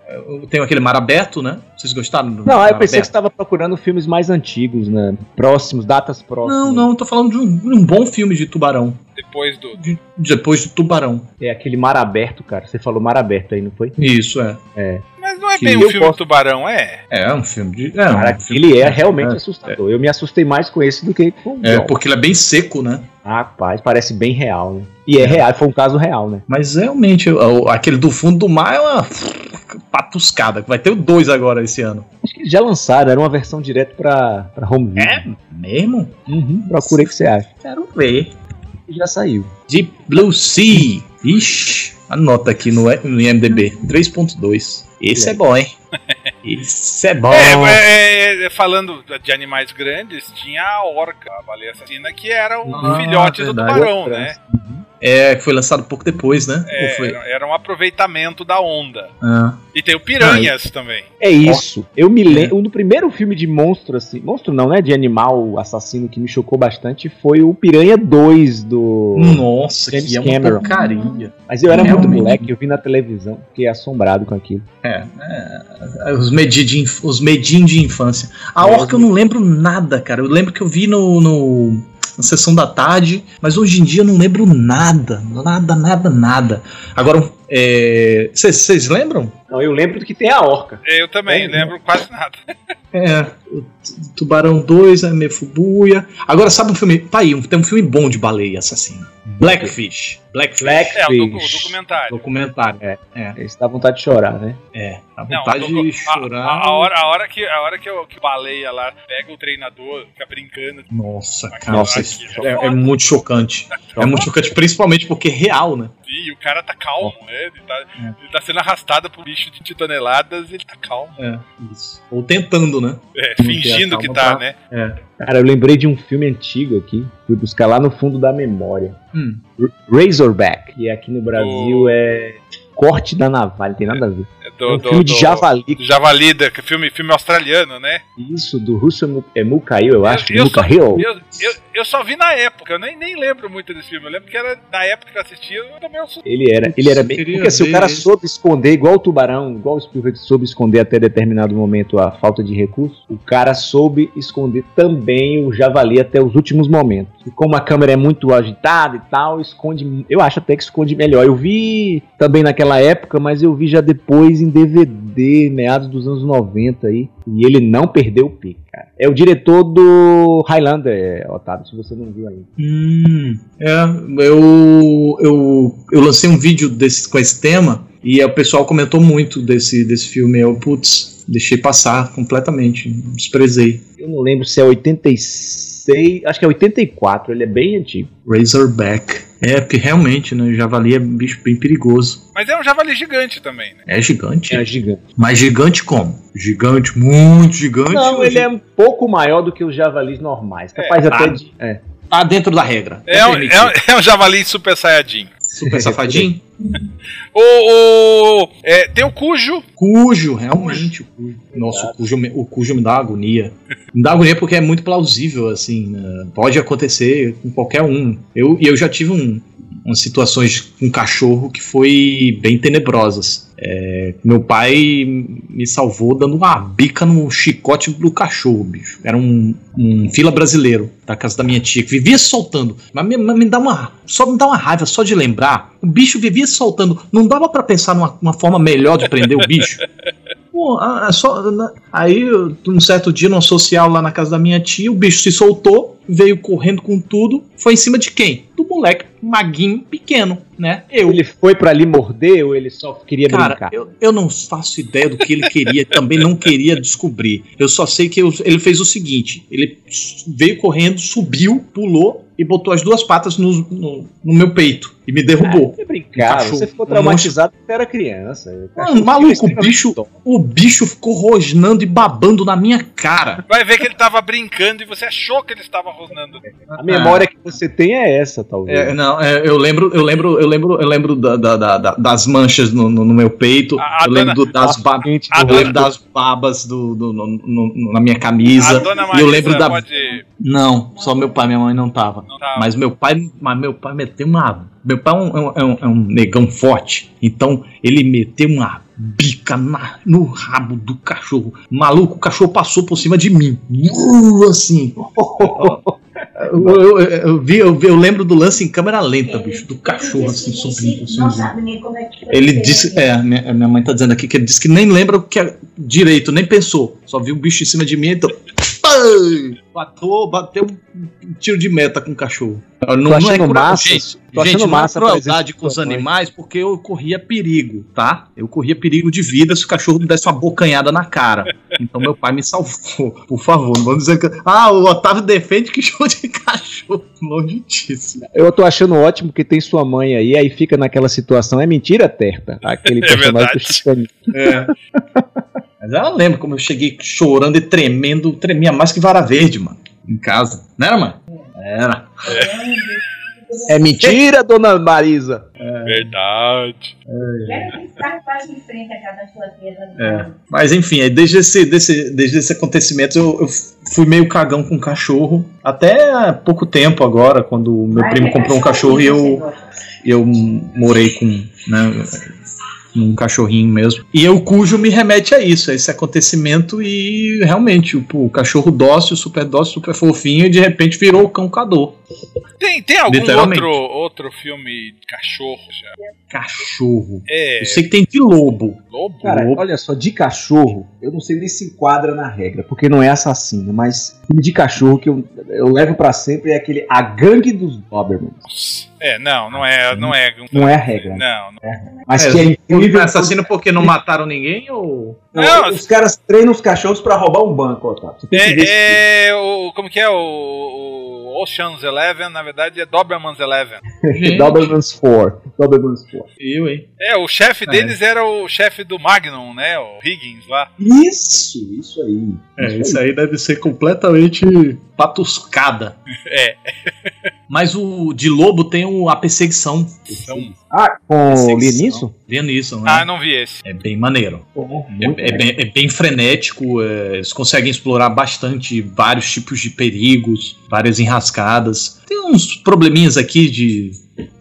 S4: tenho aquele mar aberto, né? Vocês gostaram do
S2: Não,
S4: mar
S2: eu pensei que você
S4: aberto?
S2: estava procurando filmes mais antigos, né? Próximos, datas próximas.
S4: Não, não, eu tô falando de um, de um bom filme de Tubarão.
S3: Depois do.
S4: De- depois de Tubarão.
S2: É aquele mar aberto, cara. Você falou mar aberto aí, não foi?
S4: Isso, é.
S3: Mas não é
S2: Que
S3: bem um filme
S2: posso-
S3: do Tubarão, é?
S4: É, um filme de. É,
S2: Cara,
S4: um filme-
S2: ele é realmente
S4: é,
S2: assustador. Eu me assustei mais com esse do que com o
S4: É,
S2: John.
S4: porque ele é bem seco, né?
S2: Rapaz, parece bem real, né? E é real, foi um caso real, né?
S4: Mas realmente, aquele do fundo do mar é uma patuscada. Vai ter o dois agora esse ano.
S2: Acho que já lançaram, era uma versão direto pra, pra home video.
S4: mesmo?
S2: Uhum, procura aí o que você acha.
S4: Quero ver.
S2: E já saiu.
S4: Deep Blue Sea. Ixi, anota aqui no, no IMDB. 3.2. Esse é bom, hein? Esse é bom.
S3: É, é, é, falando de animais grandes, tinha a orca, a baleia assassina, que era o
S4: Ah,
S3: filhote do
S4: verdade.
S3: tubarão, né?
S4: É, que foi lançado pouco depois, né?
S3: É,
S4: foi?
S3: era um aproveitamento da onda.
S4: Ah.
S3: E tem o Piranhas também.
S2: É isso. Eu me lembro. O primeiro filme de monstro, assim. Monstro não, né? De animal assassino que me chocou bastante foi o Piranha 2 do.
S4: Nossa,
S2: James
S4: que é uma porcaria.
S2: Mas eu era muito
S4: Realmente.
S2: moleque, eu vi na televisão, fiquei assombrado com aquilo.
S4: É, é, os medinhos de, inf- os medinhos de infância. A Orca eu não lembro nada, cara. Eu lembro que eu vi no, no- na sessão da tarde, mas hoje em dia eu não lembro nada. Nada, nada, nada. Agora, vocês lembram?
S2: Não, eu lembro que tem a orca.
S3: Eu também,
S2: É,
S3: lembro quase nada.
S4: É, Tubarão 2, a Mefubuia. Agora, sabe um filme. Tá aí, tem um filme bom de baleia assassina: Blackfish. Black
S2: Black
S3: É, o, docu- documentário.
S4: Documentário.
S2: É.
S4: é.
S2: Eles dá vontade de chorar, né?
S4: É. A
S3: Não,
S4: vontade
S3: o docu-
S4: de chorar.
S3: A, a hora, a hora que, a hora que, o, que o baleia lá pega o treinador, fica brincando.
S4: Nossa, cara.
S2: Nossa,
S4: isso é,
S3: é
S4: é muito chocante. É muito chocante, principalmente porque é real, né?
S3: E o cara tá calmo, né? Ele tá, ele tá sendo arrastado por bicho de toneladas ele tá calmo.
S4: É, isso. Ou tentando, né?
S3: É,
S4: Não
S3: fingindo que tá,
S4: pra-
S3: né?
S4: É.
S2: Cara, eu lembrei de um filme antigo aqui. Fui buscar lá no fundo da memória.
S4: Hum.
S2: Razorback. Que aqui no Brasil é Corte da Navalha. Tem nada a ver.
S3: É
S2: É
S3: do,
S2: um
S3: do-
S2: filme de
S3: do-
S2: javali.
S3: do Javali, da- que filme, filme australiano, né?
S2: Isso, do Russo Mu- é Mucail, eu acho.
S3: eu, só,
S2: Mucail.
S3: eu, eu, eu só vi na época, eu nem, nem lembro muito desse filme. Eu lembro que era na época que eu assistia, eu também sou.
S2: Ele era, ele era bem. Porque assim, o cara
S4: esse.
S2: soube esconder, igual o tubarão, igual o Spielberg soube esconder até determinado momento a falta de recursos, o cara soube esconder também o javali até os últimos momentos. E como a câmera é muito agitada e tal, esconde. Eu acho até que esconde melhor. Eu vi também naquela época, mas eu vi já depois em DVD, meados dos anos 90 aí. E ele não perdeu o pique. É o diretor do Highlander, Otávio, se você não viu ainda.
S4: Hum, é, eu, eu, eu lancei um vídeo desse, com esse tema e o pessoal comentou muito desse, desse filme. Eu, putz, deixei passar completamente, desprezei.
S2: Eu não lembro se é 86, acho que é 84, ele é bem antigo.
S4: Razorback. É, porque realmente, né? Javali é um bicho bem perigoso.
S3: Mas é um javali gigante também, né?
S4: É gigante.
S2: É gigante.
S4: Mas gigante como? Gigante, muito gigante.
S2: Não, ele é um pouco maior do que os javalis normais. Capaz até
S4: ah.
S2: de. É.
S4: Tá dentro da regra.
S3: É, um, é, um- é um javali super saiyajin.
S4: Super safadinho.
S3: O, o- é, tem o Cujo.
S4: Cujo, realmente. O cujo. Nossa, o cujo, me- o cujo me dá agonia. Me dá agonia porque é muito plausível, assim. né? Pode acontecer com qualquer um. Eu, e eu já tive um, umas situações com cachorro que foi bem tenebrosas. É, meu pai me salvou dando uma bica no chicote do cachorro, bicho. Era um, um fila brasileiro da casa da minha tia que vivia soltando. Mas me, me dá uma. Só me dá uma raiva só de lembrar. O bicho vivia soltando. Não dava pra pensar numa uma forma melhor de prender o bicho. Pô, ah, é só, na- aí, eu, um certo dia, num social lá na casa da minha tia, o bicho se soltou, veio correndo com tudo, foi em cima de quem? Do moleque, maguinho, pequeno, né? Eu.
S2: Ele foi pra ali morder ou ele só queria
S4: Cara,
S2: brincar?
S4: eu, eu não faço ideia do que ele queria, também não queria descobrir. Eu só sei que eu- ele fez o seguinte: ele veio correndo, subiu, pulou e botou as duas patas no, no, no meu peito e me derrubou. Cachorro,
S2: você ficou
S4: um
S2: traumatizado porque era criança.
S4: Mano, maluco, o bicho, o bicho ficou rosnando e babando na minha cara.
S3: Vai ver que ele tava brincando e você achou que ele estava rosnando.
S2: A memória que você tem é essa, talvez.
S4: É, não, é, eu lembro, eu lembro, eu lembro, eu lembro da- da- da- da- das manchas no, no- no meu peito.
S3: A- a
S4: eu lembro
S3: dona-
S4: do- das, ba- eu
S3: dona-
S4: lembro das babas do, do- no- no- no- na minha camisa.
S3: A dona
S4: e
S3: Marisa
S4: eu lembro da.
S3: pode.
S4: Não, só meu pai, minha mãe não tava.
S3: Não tá.
S4: Mas meu pai, mas meu pai meteu uma. Meu pai é um, é um- é um- é um negão forte. Então ele meteu uma bica na- no rabo do cachorro. Maluco, o cachorro passou por cima de mim. Uh, assim. Eu, eu- eu vi, eu vi- eu lembro do lance em câmera lenta, bicho, do cachorro assim subindo.
S5: Não sabe nem como é
S4: ele disse, é, minha, minha mãe tá dizendo aqui que ele disse que nem lembra o que é direito, nem pensou. Só viu o bicho em cima de mim, então. Ai, Bateu, bateu um tiro de meta com o cachorro. Não, não é
S2: achando
S4: cruel,
S2: massa,
S4: gente,
S2: tô
S4: gente,
S2: achando
S4: não é
S2: massa a presença
S4: crueldade
S2: de
S4: com os animais porque eu corria perigo, tá? Eu corria perigo de vida se o cachorro me desse uma bocanhada na cara. Então meu pai me salvou. Por favor, não vamos dizer que. Ah, o Otávio defende que show de cachorro. Longe disso.
S2: Eu tô achando ótimo que tem sua mãe aí, aí fica naquela situação. É mentira, Terta? Aquele
S3: É
S2: personagem
S3: verdade.
S2: do Chicaninho.
S4: É. Mas ela lembra como eu cheguei chorando e tremendo, tremia mais que vara verde, mano. Em casa. Não era, mano? Era.
S2: É mentira, dona Marisa?
S3: Verdade.
S5: À casa da sua tia.
S4: É. Mas enfim, aí desde esse, desse, desde esse acontecimento eu, eu fui meio cagão com cachorro. Até há pouco tempo agora, quando o meu
S5: Mas
S4: primo
S5: é
S4: comprou um cachorro e eu, eu morei com. Né, um cachorrinho mesmo. E eu cujo me remete a isso, a esse acontecimento e realmente o, o cachorro dócil, super dócil, super fofinho e de repente virou o cão cador.
S3: Tem, tem algum outro, outro filme de cachorro já?
S4: Cachorro.
S3: É.
S4: Eu sei que tem de lobo.
S3: Lobo?
S2: Cara,
S4: Lobo.
S2: olha só, de cachorro, eu não sei nem se enquadra na regra, porque não é assassino, mas filme de cachorro que eu, eu levo pra sempre é aquele A Gangue dos Dobermans.
S3: É, não, não é. Não é,
S2: Não é a regra.
S3: Não, não.
S2: Mas
S4: É,
S2: que é incrível.
S4: assassino porque não mataram ninguém ou.
S2: Não,
S3: Não,
S2: os caras treinam os cachorros pra roubar um banco, Otávio. Você tem que ver esse
S3: É, é o. Como que é? O, o Ocean's Eleven, na verdade, é Doberman's Eleven.
S2: Dobermans 4. Dobermans 4.
S4: Eu, hein?
S3: É, o chefe
S4: É.
S3: deles era o chefe do Magnum, né? O Higgins lá.
S2: Isso, isso aí.
S4: É, isso aí deve ser completamente patuscada.
S3: É.
S4: Mas o de lobo tem o, a perseguição.
S3: São...
S2: Ah, com o. Lianisson?
S4: Liam Neeson, né?
S3: Ah, não vi esse.
S4: É bem maneiro.
S2: Muito
S4: É, é bem, é bem frenético, é, eles conseguem explorar bastante vários tipos de perigos, várias enrascadas. Tem uns probleminhas aqui de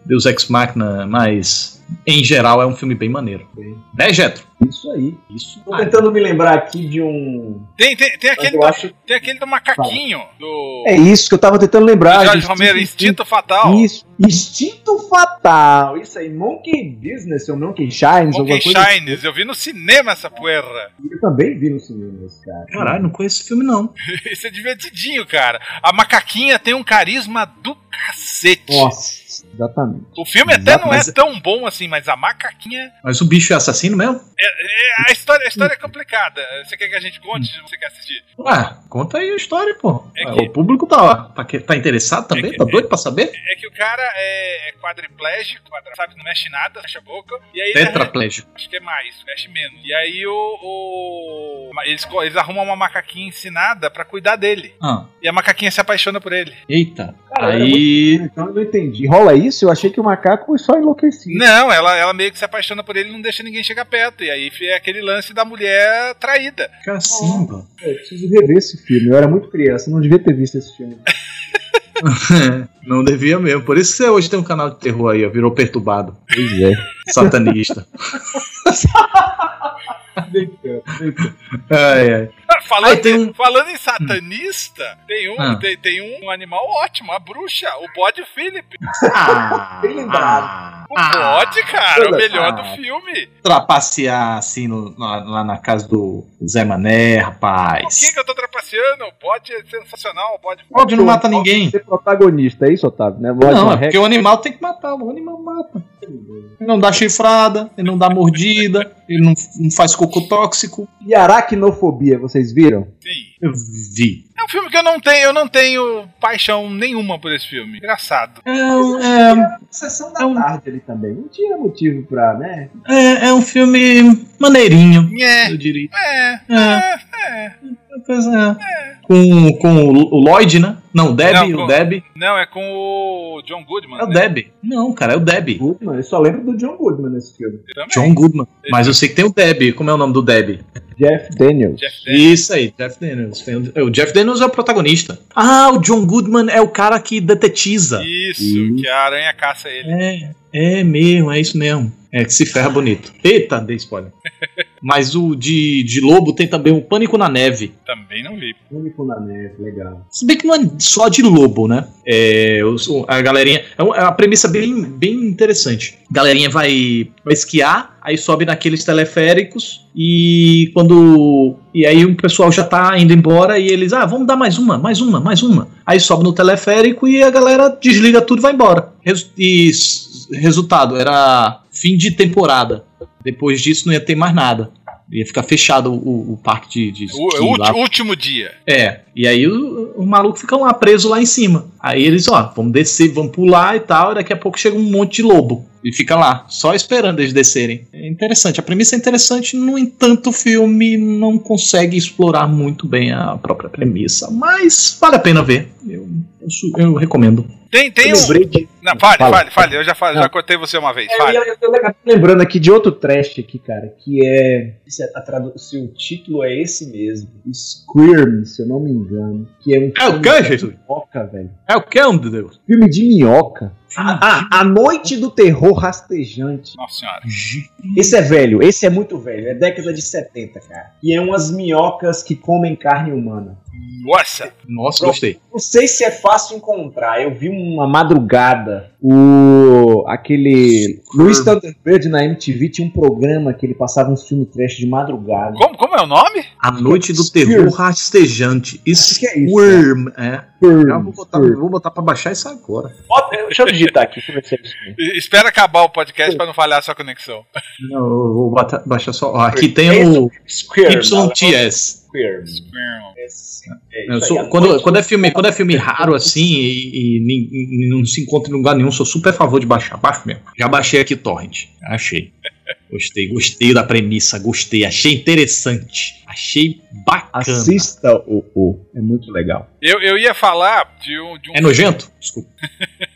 S4: Deus Ex Machina, mas em geral é um filme bem maneiro. Né, Getro?
S2: Isso aí.
S4: Isso.
S2: Tô tentando me lembrar aqui de um.
S3: Tem, tem, tem, aquele, do,
S2: acho-
S3: tem aquele do macaquinho, do,
S2: É isso que eu tava tentando lembrar.
S3: Jorge Romero,
S2: Instinto-
S3: Instinto Fatal.
S2: Isso. Instinto Fatal. Isso aí. Monkey Business ou Monkey Shines.
S3: Monkey
S2: coisa.
S3: Shines, eu vi no cinema essa poeira.
S2: Eu também vi no cinema esse cara.
S4: Caralho, não conheço esse filme não.
S3: Isso é divertidinho, cara. A macaquinha tem um carisma do cacete.
S2: Nossa, exatamente.
S3: O filme até não é
S4: Mas-
S3: tão bom assim, mas a macaquinha.
S4: Mas o bicho é assassino mesmo?
S3: é- a, história, a história é complicada. Você quer que a gente conte se você quer assistir?
S4: Ah, conta aí a história, pô.
S3: É que-
S4: O público tá, tá, tá interessado também?
S3: É que-
S4: tá doido pra saber?
S3: É que o cara é, é quadriplégico, quadra, sabe, não mexe nada, fecha a boca. E aí ele
S4: Tetraplégico.
S3: Acho que é mais, mexe menos. E aí o. o- eles, eles arrumam uma macaquinha ensinada pra cuidar dele.
S4: Ah,
S3: E a macaquinha se apaixona por ele.
S4: eita.
S2: Cara,
S4: aí.
S2: Então eu não entendi. Rola isso? Eu achei que o macaco foi só enlouquecido.
S3: Não, ela, ela meio que se apaixona por ele e não deixa ninguém chegar perto. E aí é aquele lance da mulher traída.
S4: Cacimba.
S2: Eu preciso rever esse filme. Eu era muito criança, não devia ter visto esse filme.
S4: não devia mesmo. Por isso que você hoje tem um canal de terror aí, ó. Virou perturbado.
S2: Pois é.
S4: Satanista. ai, ai.
S3: Falando,
S4: Aí tem um-
S3: falando em satanista, tem, um,
S4: Ah.
S3: tem, tem um animal ótimo, a bruxa, o bode Philip.
S4: Ah,
S2: Bem lembrado.
S3: O bode, cara, é o melhor
S4: ah.
S3: do filme.
S4: Trapacear assim no- lá, lá na casa do Zé Mané,
S3: Por
S4: rapaz.
S3: que, que eu tô trapaceando? O bode é sensacional, o bode.
S4: Bode não mata ninguém.
S2: Ser protagonista, é isso, Otávio? Né? Lógico,
S4: Não,
S2: uma
S4: é porque o animal tem que matar. O animal mata. Ele não dá chifrada, ele não dá mordida, ele não, não faz cocô tóxico.
S2: E aracnofobia, vocês viram?
S3: Sim.
S4: Eu vi.
S3: É um filme que eu não tenho, eu não tenho paixão nenhuma por esse filme. Engraçado.
S4: É, um- é,
S2: Sessão
S4: É um-
S2: tarde ali também. Não tinha motivo pra, né?
S4: é, é um filme maneirinho,
S3: É,
S4: eu diria.
S3: é,
S4: É,
S3: é, é.
S4: Coisa, Com, com o Lloyd, né? Não, o Deb,
S3: Não, com-
S4: o Deb.
S3: Não, é com o John Goodman.
S4: É o
S3: né?
S4: Deb. Não, cara, é o Deb.
S2: Goodman, eu só lembro do John Goodman nesse filme.
S4: John Goodman. Mas eu sei que tem o Deb. Como é o nome do Deb?
S2: Jeff Daniels.
S3: Jeff Daniels.
S4: Isso aí, Jeff Daniels. Tem o- Jeff Daniels é o protagonista. Ah, o John Goodman é o cara que detetiza.
S3: Isso,
S2: Isso.
S3: que a aranha caça ele.
S4: É, é mesmo, é isso mesmo. É que se ferra bonito. Eita, dei spoiler. Mas o de, de lobo tem também o Pânico na Neve.
S3: Também não vi.
S2: Único na neve, legal.
S4: Se bem que não é só de lobo, né? É, a galerinha. É é uma premissa bem, bem interessante. A galerinha vai, vai esquiar, aí sobe naqueles teleféricos e quando. E aí o pessoal já tá indo embora e eles, ah, vamos dar mais uma, mais uma, mais uma. Aí sobe no teleférico e a galera desliga tudo e vai embora. Resu- E resultado, era fim de temporada. Depois disso não ia ter mais nada. Ia ficar fechado o, o parque de, de
S3: O, o
S4: lá.
S3: último dia.
S4: É, e aí o- os malucos ficam lá presos lá em cima. Aí eles, ó, vamos descer, vamos pular e tal, e daqui a pouco chega um monte de lobo. E fica lá, só esperando eles descerem. É interessante, a premissa é interessante, no entanto, o filme não consegue explorar muito bem a própria premissa. Mas vale a pena ver. Eu, eu, eu recomendo.
S3: Tem, tem
S2: Eu
S3: um.
S2: lembrei de-
S3: Não, fale,
S2: Fala.
S3: fale, fale. Eu já, já cortei você uma vez.
S2: É,
S3: Fale.
S2: eu, eu, eu tô lembrando aqui de outro trash aqui, cara, que é. Se, a tradu- se o título é esse mesmo. Squirm, se eu não me engano. Que é um
S4: É o
S2: de
S4: Jesus?
S2: minhoca, velho.
S4: É o que, meu Deus?
S2: Filme de minhoca. A, a, a Noite do Terror Rastejante.
S3: Nossa senhora.
S2: Esse é velho, esse é muito velho. É década de 70, cara. E é umas minhocas que comem carne humana.
S3: Nossa!
S4: Nossa, gostei.
S2: Não sei se é fácil encontrar. Eu vi uma madrugada the o aquele Luiz Thunderbird na MTV tinha um programa que ele passava uns filmes trash de madrugada.
S3: Como, como é o nome?
S4: A Noite do
S2: Spears.
S4: Terror Rastejante.
S2: Acho que é isso,
S4: Squirm. É.
S2: Squirm,
S4: Eu vou botar,
S2: Squirm.
S4: vou botar pra baixar isso agora.
S2: Bota- Deixa eu digitar aqui, deixa eu ver se é isso mesmo.
S3: Espera acabar o podcast pra não falhar a sua conexão.
S4: Não, eu vou botar- baixar só. Ó, aqui tem o
S2: Squirm.
S4: YTS.
S2: Squirm. É isso
S4: quando,
S2: noite
S4: quando, é filme, quando é filme raro assim e, e e não se encontra em lugar nenhum, sou super a favor de baixar. Baixo mesmo. Já baixei aqui Torrent. Achei. Gostei, gostei da premissa, gostei. Achei interessante. Achei bacana.
S2: Assista o, o. É muito legal.
S3: Eu, eu ia falar de um. De um
S4: É nojento? Desculpa.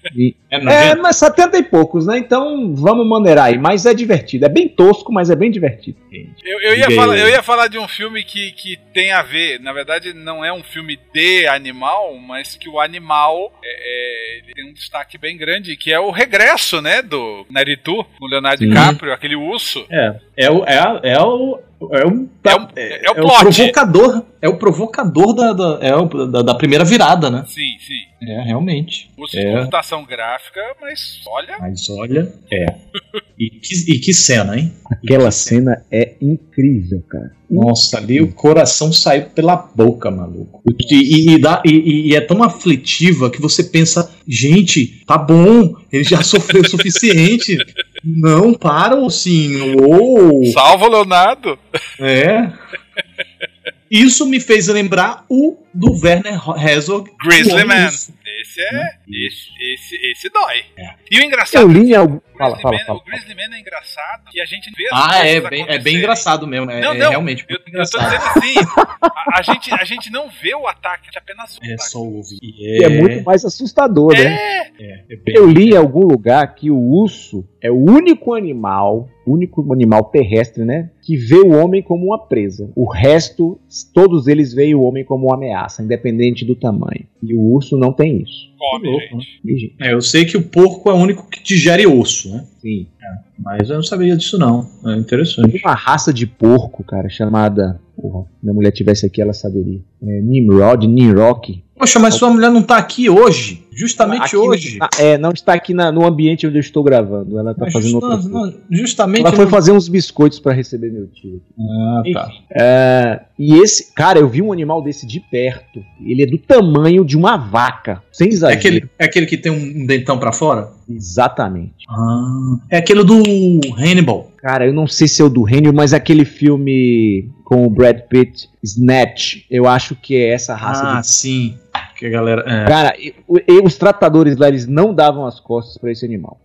S4: É
S2: É,
S4: nojento?
S2: mas 70 e poucos, né? Então vamos maneirar aí. Mas é divertido. É bem tosco, mas é bem divertido.
S3: Eu, eu, ia falar, eu ia falar de um filme que, que tem a ver. Na verdade, não é um filme de animal, mas que o animal é, é, ele tem um destaque bem grande, que é o regresso, né? Do Naritu, com o Leonardo
S4: Sim.
S3: DiCaprio, aquele urso.
S4: É, é o. É, é o. É o,
S3: É o- é o
S4: o
S3: plot.
S4: provocador. É o provocador da, da, é o- da, da primeira virada, né?
S3: Sim, sim.
S4: É, realmente.
S3: De
S4: É.
S3: computação gráfica, mas olha.
S4: Mas olha, é. E que, e que cena, hein?
S2: Aquela cena é incrível, cara.
S4: Nossa, ali o coração saiu pela boca, maluco. E, e- e dá- e- e é tão aflitiva que você pensa, gente, tá bom, ele já sofreu o suficiente. Não, para, ursinho. Uou.
S3: Salva o Leonardo!
S4: É. Isso me fez lembrar o do Werner Herzog.
S3: Grizzly Man. Esse é. Esse, esse, esse dói.
S4: É.
S3: E o engraçado.
S2: Eu li em algum.
S3: O
S2: Fala, fala,
S3: Man,
S2: fala.
S3: o Grizzly Man é engraçado que a gente vê as
S4: Ah, é bem, é bem engraçado mesmo. É,
S3: Não,
S4: é
S3: não,
S4: realmente
S3: Eu, eu tô
S4: engraçado.
S3: dizendo assim, a, a gente, a gente não vê o ataque, a gente apenas vê o
S4: É só ouvir.
S2: E é muito mais assustador, né?
S3: É,
S4: é bem-
S2: Eu li em algum lugar que o urso é o único animal, único animal terrestre, né? Que vê o homem como uma presa. O resto, todos eles veem o homem como uma ameaça, independente do tamanho. E o urso não tem isso.
S3: come,
S4: louco,
S3: gente.
S2: E, gente,
S4: É, eu sei que o porco é o único que digere osso, né?
S2: Sim.
S4: Mas eu não sabia disso, não. É
S2: Tem
S4: interessante.
S2: uma raça de porco, cara, chamada. Porra, se minha mulher tivesse aqui, ela saberia. É, Nimrod, Nimrock.
S4: Poxa, mas sua mulher não tá aqui hoje. Justamente
S2: Aqui
S4: hoje.
S2: na- é, não está aqui na- no ambiente onde eu estou gravando. Ela tá
S4: Mas
S2: fazendo
S4: justa-
S2: outra coisa.
S4: não, justamente.
S2: Ela foi
S4: no-
S2: fazer uns biscoitos pra receber meu tio.
S4: Ah, tá.
S2: É, e esse, cara, eu vi um animal desse de perto. Ele é do tamanho de uma vaca. Sem
S4: É
S2: exagero.
S4: aquele, é aquele que tem um dentão pra fora?
S2: Exatamente.
S4: Ah. É aquele do Hannibal.
S2: Cara, eu não sei se é o do Hannibal, mas aquele filme com o Brad Pitt, Snatch, eu acho que é essa raça
S4: Ah,
S2: de
S4: sim. Que a galera. é.
S2: Cara, e- e os tratadores lá, eles não davam as costas pra esse animal.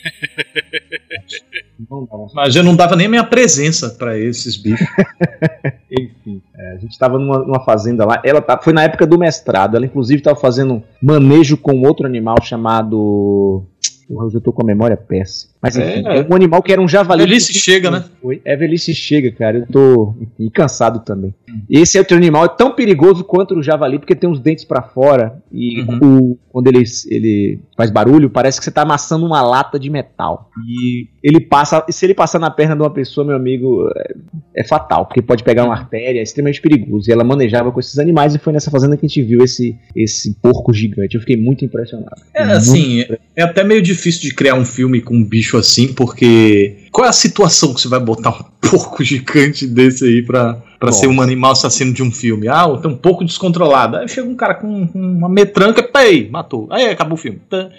S2: não davam as
S4: Mas eu não dava nem minha presença pra esses bichos.
S2: Enfim, é, a gente tava numa, numa fazenda lá. Ela tá, foi na época do mestrado. Ela, inclusive, tava fazendo manejo com outro animal chamado. Porra, eu tô com a memória péssima. Mas enfim,
S4: É.
S2: é, um animal que era um javali.
S4: Velhice chega, né?
S2: Foi. É, velhice chega, cara. Eu tô enfim, cansado também. Esse outro animal é tão perigoso quanto o javali, porque tem os dentes pra fora. E
S4: Uhum.
S2: o- quando ele, ele faz barulho, parece que você tá amassando uma lata de metal. E ele passa. Se ele passar na perna de uma pessoa, meu amigo, é, é fatal, porque pode pegar uma artéria, é extremamente perigoso. E ela manejava com esses animais e foi nessa fazenda que a gente viu esse, esse porco gigante. Eu fiquei muito impressionado.
S4: É,
S2: Muito
S4: assim, é até meio difícil de criar um filme com um bicho assim, porque. Qual é a situação que você vai botar um porco gigante desse aí pra, pra
S2: Nossa.
S4: ser um animal assassino de um filme? Ah, tem um pouco descontrolado. Aí chega um cara com, com uma metranca, pei, matou. Aí acabou o filme.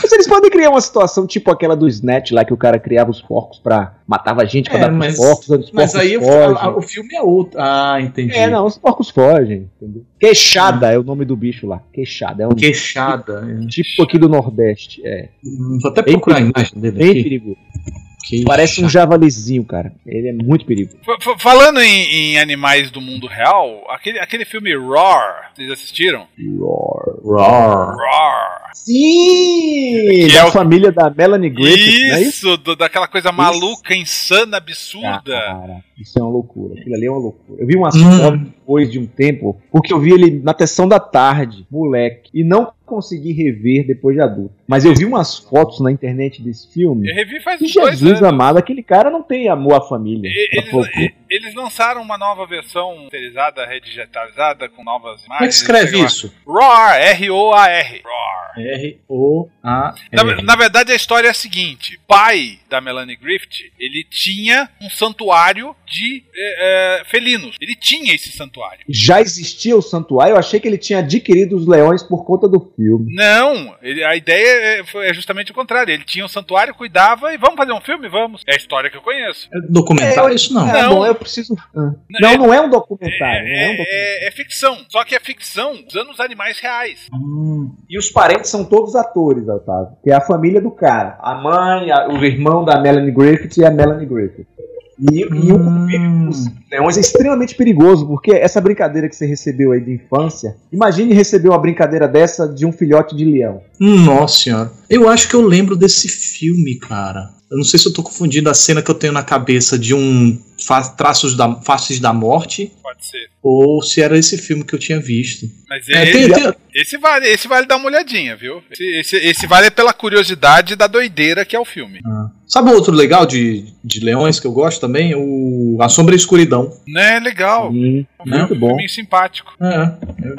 S2: Mas eles podem criar uma situação tipo aquela do Snatch lá que o cara criava os porcos pra. matava gente pra
S4: É,
S2: dar
S4: mas-
S2: porcos, os
S4: Mas
S2: porcos
S4: aí o,
S2: fogem.
S4: a- o filme é outro. Ah, entendi.
S2: É, não, os porcos fogem. Entendeu? Queixada é o nome do bicho lá. Queixada. É um
S4: Queixada. é.
S2: tipo aqui do Nordeste. É.
S4: Hum, Vou até
S2: Bem
S4: procurar a imagem dele
S2: Bem
S4: aqui.
S2: perigoso.
S4: Queixada.
S2: Parece um javalizinho, cara. Ele é muito perigoso.
S3: F- f- Falando em, em animais do mundo real, aquele, aquele filme Roar, vocês assistiram?
S4: Roar.
S3: Roar.
S2: Sim!
S3: Que
S2: da
S3: é o-
S2: família da Melanie Griffith, não é isso?
S3: Isso, do- daquela coisa maluca, insana, absurda.
S2: Cara, isso é uma loucura. Aquilo ali é uma loucura. Eu vi umas
S4: Hum.
S2: fotos depois de um tempo, porque eu vi ele na sessão da tarde, moleque, e não consegui rever depois de adulto. Mas eu vi umas fotos na internet desse filme.
S3: Eu revi faz
S2: E
S3: uns dois
S2: Jesus
S3: anos.
S2: amado, aquele cara não tem amor à família.
S3: E-
S2: Tá pouco.
S3: Eles, lançaram uma nova versão renderizada, redigitalizada, com novas imagens.
S4: Como é que escreve isso?
S3: Roar, R-O-A-R. Roar.
S4: R-O-A.
S3: Na, na verdade, a história é a seguinte: o pai da Melanie Griffith, ele tinha um santuário de é, é, felinos. Ele tinha esse santuário.
S2: Já existia o santuário, eu achei que ele tinha adquirido os leões por conta do filme.
S3: Não, ele- a ideia é, foi- é justamente o contrário. Ele tinha um santuário, cuidava e vamos fazer um filme? Vamos. É a história que eu conheço.
S4: É documentário?
S2: É,
S4: isso não.
S2: É
S3: Não.
S2: bom, eu preciso. Ah.
S3: É-
S2: Não, não é um documentário. não é um
S3: É,
S2: documentário.
S3: é- é ficção. Só que é ficção usando os animais reais.
S4: Hum,
S2: E os parentes são todos atores, Otávio. Que é a família do cara. A mãe, a- o irmão da Melanie Griffith e a Melanie Griffith. E, e o convívio leões é extremamente perigoso, porque essa brincadeira que você recebeu aí de infância, imagine receber uma brincadeira dessa de um filhote de leão.
S4: Nossa senhora. Eu acho que eu lembro desse filme, cara. Eu não sei se eu tô confundindo a cena que eu tenho na cabeça de um traços da, Faces da Morte
S3: Pode ser.
S4: ou se era esse filme que eu tinha visto.
S3: Mas
S4: É,
S3: esse,
S4: tem- tem-
S3: esse vale, esse vale dar uma olhadinha, viu? Esse, esse, esse vale pela curiosidade da doideira que é o filme.
S4: Sabe um outro legal de, de leões que eu gosto também? O A Sombra e a Escuridão.
S3: Né, legal.
S2: Sim,
S3: É um
S2: muito bom.
S3: filminho simpático.
S4: É,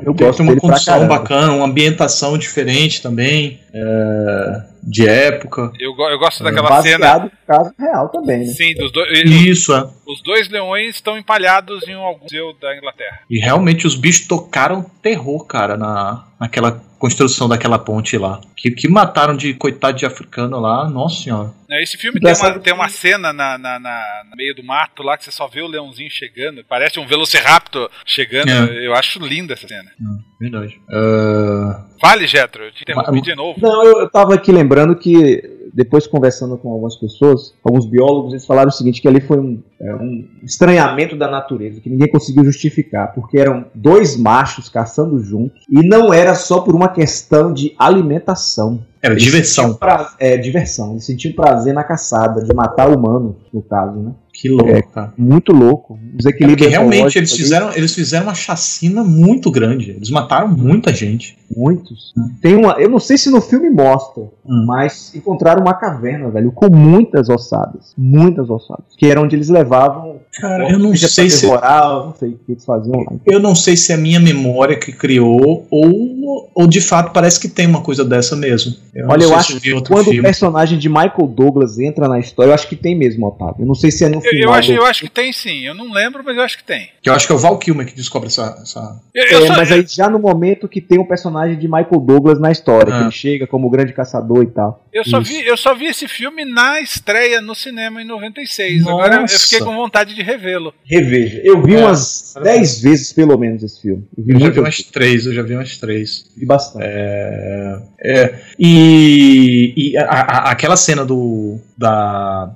S2: Eu
S4: tem,
S2: gosto
S4: uma condição bacana, uma ambientação diferente também, é, de época.
S3: Eu, eu gosto daquela cena.
S2: Baseado no caso real também, né?
S3: Sim, dos dois.
S4: Isso, é.
S3: Os dois leões estão empalhados em um algum museu da Inglaterra.
S4: E realmente os bichos tocaram terror, cara, na, naquela construção daquela ponte lá. Que, que mataram de coitado de africano lá, nossa senhora.
S3: Né, Esse filme tem uma, tem uma cena na, na- na- no meio do mato lá que você só vê o leãozinho chegando. Parece um Velociraptor chegando.
S4: É.
S3: Eu acho linda essa cena.
S4: Verdade. Ah,
S3: Fale, Getro, eu te interrompi
S4: Mas-
S3: de novo.
S2: Não, eu, eu tava aqui lembrando que, depois conversando com algumas pessoas, alguns biólogos, eles falaram o seguinte, que ali foi um, é, um estranhamento da natureza, que ninguém conseguiu justificar, porque eram dois machos caçando juntos, e não era só por uma questão de alimentação.
S4: era
S2: Eles
S4: diversão.
S2: pra- é, diversão. Eles sentiam prazer na caçada, de matar o humano, no caso, né?
S4: Que louco,
S2: É,
S4: cara.
S2: Muito louco.
S4: É
S2: Desequilíbrio
S4: porque realmente eles
S2: ali,
S4: fizeram, eles fizeram uma chacina muito grande. Eles mataram muita gente.
S2: Muitos. Tem uma. Eu não sei se no filme mostra,
S4: Hum.
S2: mas encontraram uma caverna, velho, com muitas ossadas. Muitas ossadas. Que era onde eles levavam.
S4: Cara, eu não sei se
S2: devorar, eu não sei o que eles faziam lá.
S4: eu não sei se é a minha memória que criou ou, ou de fato parece que tem uma coisa dessa mesmo. Eu
S2: Olha, eu acho que
S4: outro
S2: quando o
S4: filme.
S2: personagem de Michael Douglas entra na história, eu acho que tem mesmo, Otávio. Eu não sei se é no
S3: Eu,
S2: final.
S3: eu acho,
S2: do-
S3: eu acho que tem sim. Eu não lembro, mas eu acho que tem.
S4: Que eu acho que é o Val Kilmer que descobre essa. essa...
S3: Eu, eu
S2: É,
S3: só-
S2: mas aí já no momento que tem o personagem de Michael Douglas na história,
S4: Ah.
S2: que ele chega como o grande caçador e tal.
S3: Eu só, vi, eu só vi esse filme na estreia no cinema em 96. Agora eu
S4: Nossa.
S3: fiquei com vontade de revê-lo.
S2: Reveja. Eu vi
S4: É.
S2: umas 10 vezes pelo menos esse filme. Eu vi
S4: Eu já vi umas três, eu já vi umas
S2: vi bastante.
S4: É, é, e e a- a- aquela cena do da,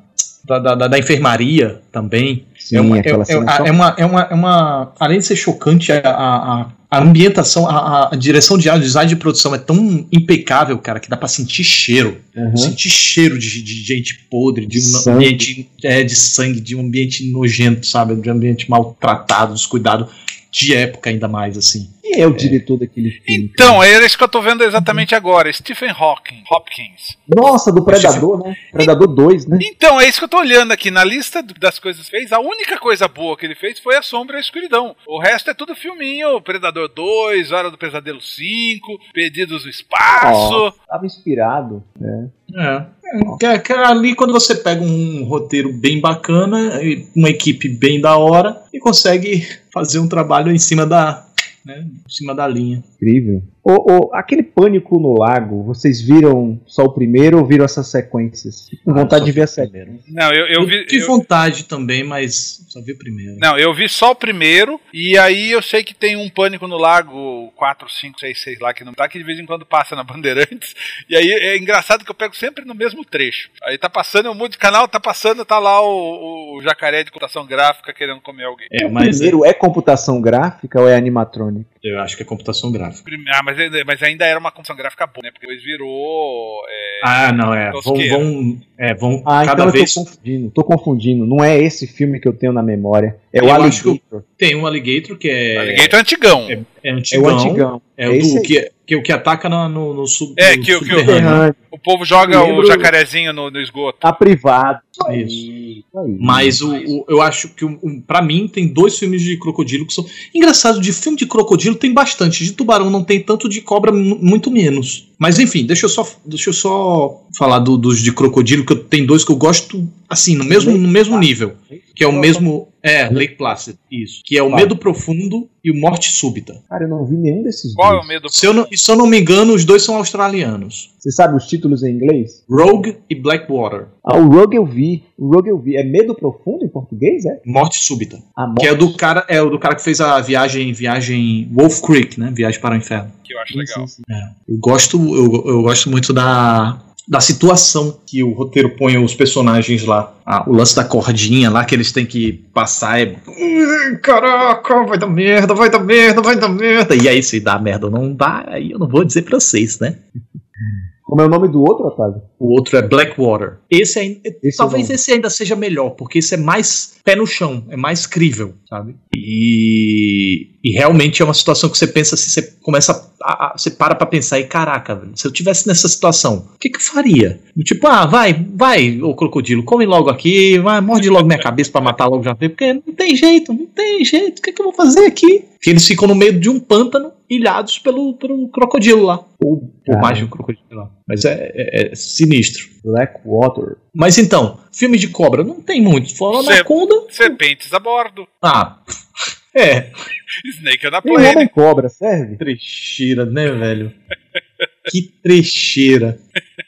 S4: da, da, da enfermaria também
S2: Sim,
S4: é, uma, é,
S2: aquela
S4: é-
S2: cena
S4: é uma, é, uma, é uma. Além de ser chocante, a, a, a ambientação, a, a direção de áudio, o design de produção é tão impecável, cara, que dá pra sentir cheiro.
S2: Uhum.
S4: Sentir cheiro de, de gente podre, de um
S2: Sangue.
S4: ambiente é, de sangue, de um ambiente nojento, sabe? De um ambiente maltratado, descuidado, de época ainda mais, assim.
S2: Quem é o diretor daquele filme?
S3: Então, era isso que eu tô vendo exatamente agora. Stephen Hawking, Hopkins.
S2: Nossa, do Predador, né? Predador 2, né?
S3: Então, é isso que eu tô olhando aqui. Na lista das coisas que fez, a única coisa boa que ele fez foi A Sombra e a Escuridão. O resto é tudo filminho. Predador 2, Hora do Pesadelo 5, Perdidos no Espaço.
S2: Ó, tava inspirado. né?
S4: É. Que, é- que é ali quando você pega um roteiro bem bacana, e uma equipe bem da hora e consegue fazer um trabalho em cima da, né, em cima da linha.
S2: Incrível. Ô, ô, aquele Pânico no Lago, vocês viram só o primeiro ou viram essas sequências? Fico com vontade de ver a sequência.
S3: Não, eu, eu vi.
S4: tive
S3: eu-
S4: vontade também, mas só vi o primeiro.
S3: Não, eu vi só o primeiro, e aí eu sei que tem um Pânico no Lago 4, 5, 6, 6 lá que não tá, que de vez em quando passa na Bandeirantes. E aí é engraçado que eu pego sempre no mesmo trecho. Aí tá passando, eu mudo de canal, tá passando, tá lá o, o jacaré de computação gráfica querendo comer alguém.
S4: É,
S2: o
S4: mas
S2: primeiro é computação gráfica ou é animatronic?
S4: Eu acho que é computação gráfica.
S3: Ah, mas, ainda- mas ainda era uma computação gráfica boa, né? Porque depois virou. é,
S4: Ah, não, é. Vão,
S3: Tosqueira.
S4: vão, é, vão
S2: Ah,
S4: cada
S2: então
S4: vez.
S2: eu tô confundindo. Tô confundindo. Não é esse filme que eu tenho na memória. É o
S4: Eu acho
S2: Alligator.
S4: Tem um Alligator que é,
S3: Alligator antigão.
S4: é, é
S2: É
S4: antigão.
S2: o antigão.
S4: É o
S2: Esse
S4: do que é, Que o que ataca no, no, no sub,
S3: É,
S4: no
S3: que o- que o-. O povo joga o jacarezinho no, no esgoto.
S2: Tá privado.
S4: Isso.
S2: Aí.
S4: Mas o, o- eu acho que, o- pra mim, tem dois filmes de crocodilo que são. Engraçado, de filme de crocodilo tem bastante. De tubarão não tem tanto, de cobra mu- muito menos. Mas enfim, deixa eu só, deixa eu só falar do- dos de crocodilo, que eu, tem dois que eu gosto, assim, no mesmo, no mesmo nível. Que é o mesmo. É, Lake Placid, isso. Que é o? Medo Profundo e o Morte Súbita.
S2: Cara, eu não vi nenhum desses
S3: Qual é
S2: dois.
S3: o medo?
S4: Se eu, não, se eu não me engano, os dois são australianos.
S2: Você sabe os títulos em inglês?
S4: Rogue e Blackwater.
S2: Ah, o Rogue eu vi. O Rogue eu vi. É Medo Profundo em português, é?
S4: Morte Súbita.
S2: A
S4: Que é
S2: morte.
S4: o do cara, é o do cara que fez a viagem, viagem Wolf Creek, né? Viagem para o Inferno.
S3: Que eu acho
S2: Sim,
S3: legal.
S2: sim, sim.
S4: Eu gosto, eu, eu gosto muito da, da situação que o roteiro põe os personagens lá. Ah, o lance da cordinha lá que eles têm que passar é. "Ih, Caraca, vai dar merda, vai dar merda, vai dar merda. E aí, se dá merda ou não dá, aí eu não vou dizer pra vocês, né?
S2: Como é o nome do outro, Otávio?
S4: O outro é Blackwater. Esse ainda.
S2: Esse
S4: talvez
S2: eu não-
S4: esse ainda seja melhor, porque esse é mais pé no chão, é mais crível, sabe? E, e realmente é uma situação que você pensa assim, você começa a, a- você para pra pensar e caraca, velho, se eu tivesse nessa situação, o que que eu faria? Tipo, ah, vai, vai, ô crocodilo, come logo aqui, vai, morde logo minha cabeça pra matar logo já porque não tem jeito, não tem jeito, o que que eu vou fazer aqui? Que eles ficam no meio de um pântano, ilhados pelo, pelo crocodilo lá, ou por mais de um crocodilo lá. Mas é- é- é sinistro.
S2: Blackwater.
S4: Mas então, filme de cobra não tem muito. Fora
S3: Cê-
S4: Anaconda.
S3: Serpentes a bordo.
S4: Ah. É.
S3: Snake on a
S2: Tem um
S3: plane.
S2: Homem Cobra, serve?
S4: Trecheira, né, velho? Que trecheira.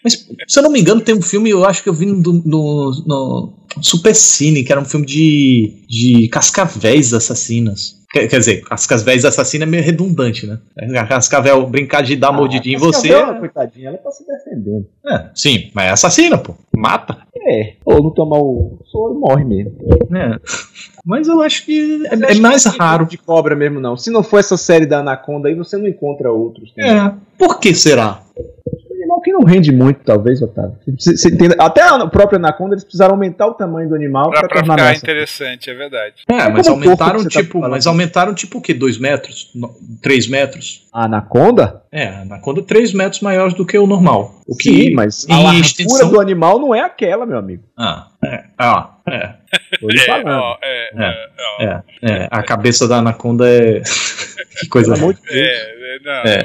S4: Mas, se eu não me engano, tem um filme, eu acho que eu vi no, no, no Super Cine, que era um filme de, de cascavéis assassinas. Quer, quer dizer, cascavéis assassinas é meio redundante, né? A Cascavel brincar de dar mordidinha em
S2: mas
S4: você.
S2: Cascavel, coitadinha, ela tá se defendendo.
S4: É, sim, mas é assassina, pô. Mata.
S2: É. Ou não tomar o soro, morre mesmo.
S4: É. Mas eu acho que é, é
S2: que
S4: mais
S2: não tem
S4: raro.
S2: De cobra mesmo, não. Se não for essa série da Anaconda aí, você não encontra outros. também.
S4: É. Por que será?
S2: Animal que não rende muito, talvez, Otávio. Você- você? Até a própria Anaconda, eles precisaram aumentar o tamanho do animal
S3: pra
S2: tornar
S3: ficar interessante, é verdade.
S4: É, mas
S2: o porco
S4: aumentaram
S2: tá
S4: tipo,
S2: falando.
S4: mas aumentaram tipo o quê? 2 metros? 3 metros?
S2: A Anaconda?
S4: É, a anaconda 3 metros maiores do que o normal. O que
S2: Sim, mas a largura
S4: extensão-
S2: do animal não é aquela, meu amigo.
S4: Ah, é, ah, é,
S3: É, ó, é,
S4: É.
S3: é, ó,
S4: é, é, a cabeça da anaconda é que coisa.
S3: É, é, não,
S4: É.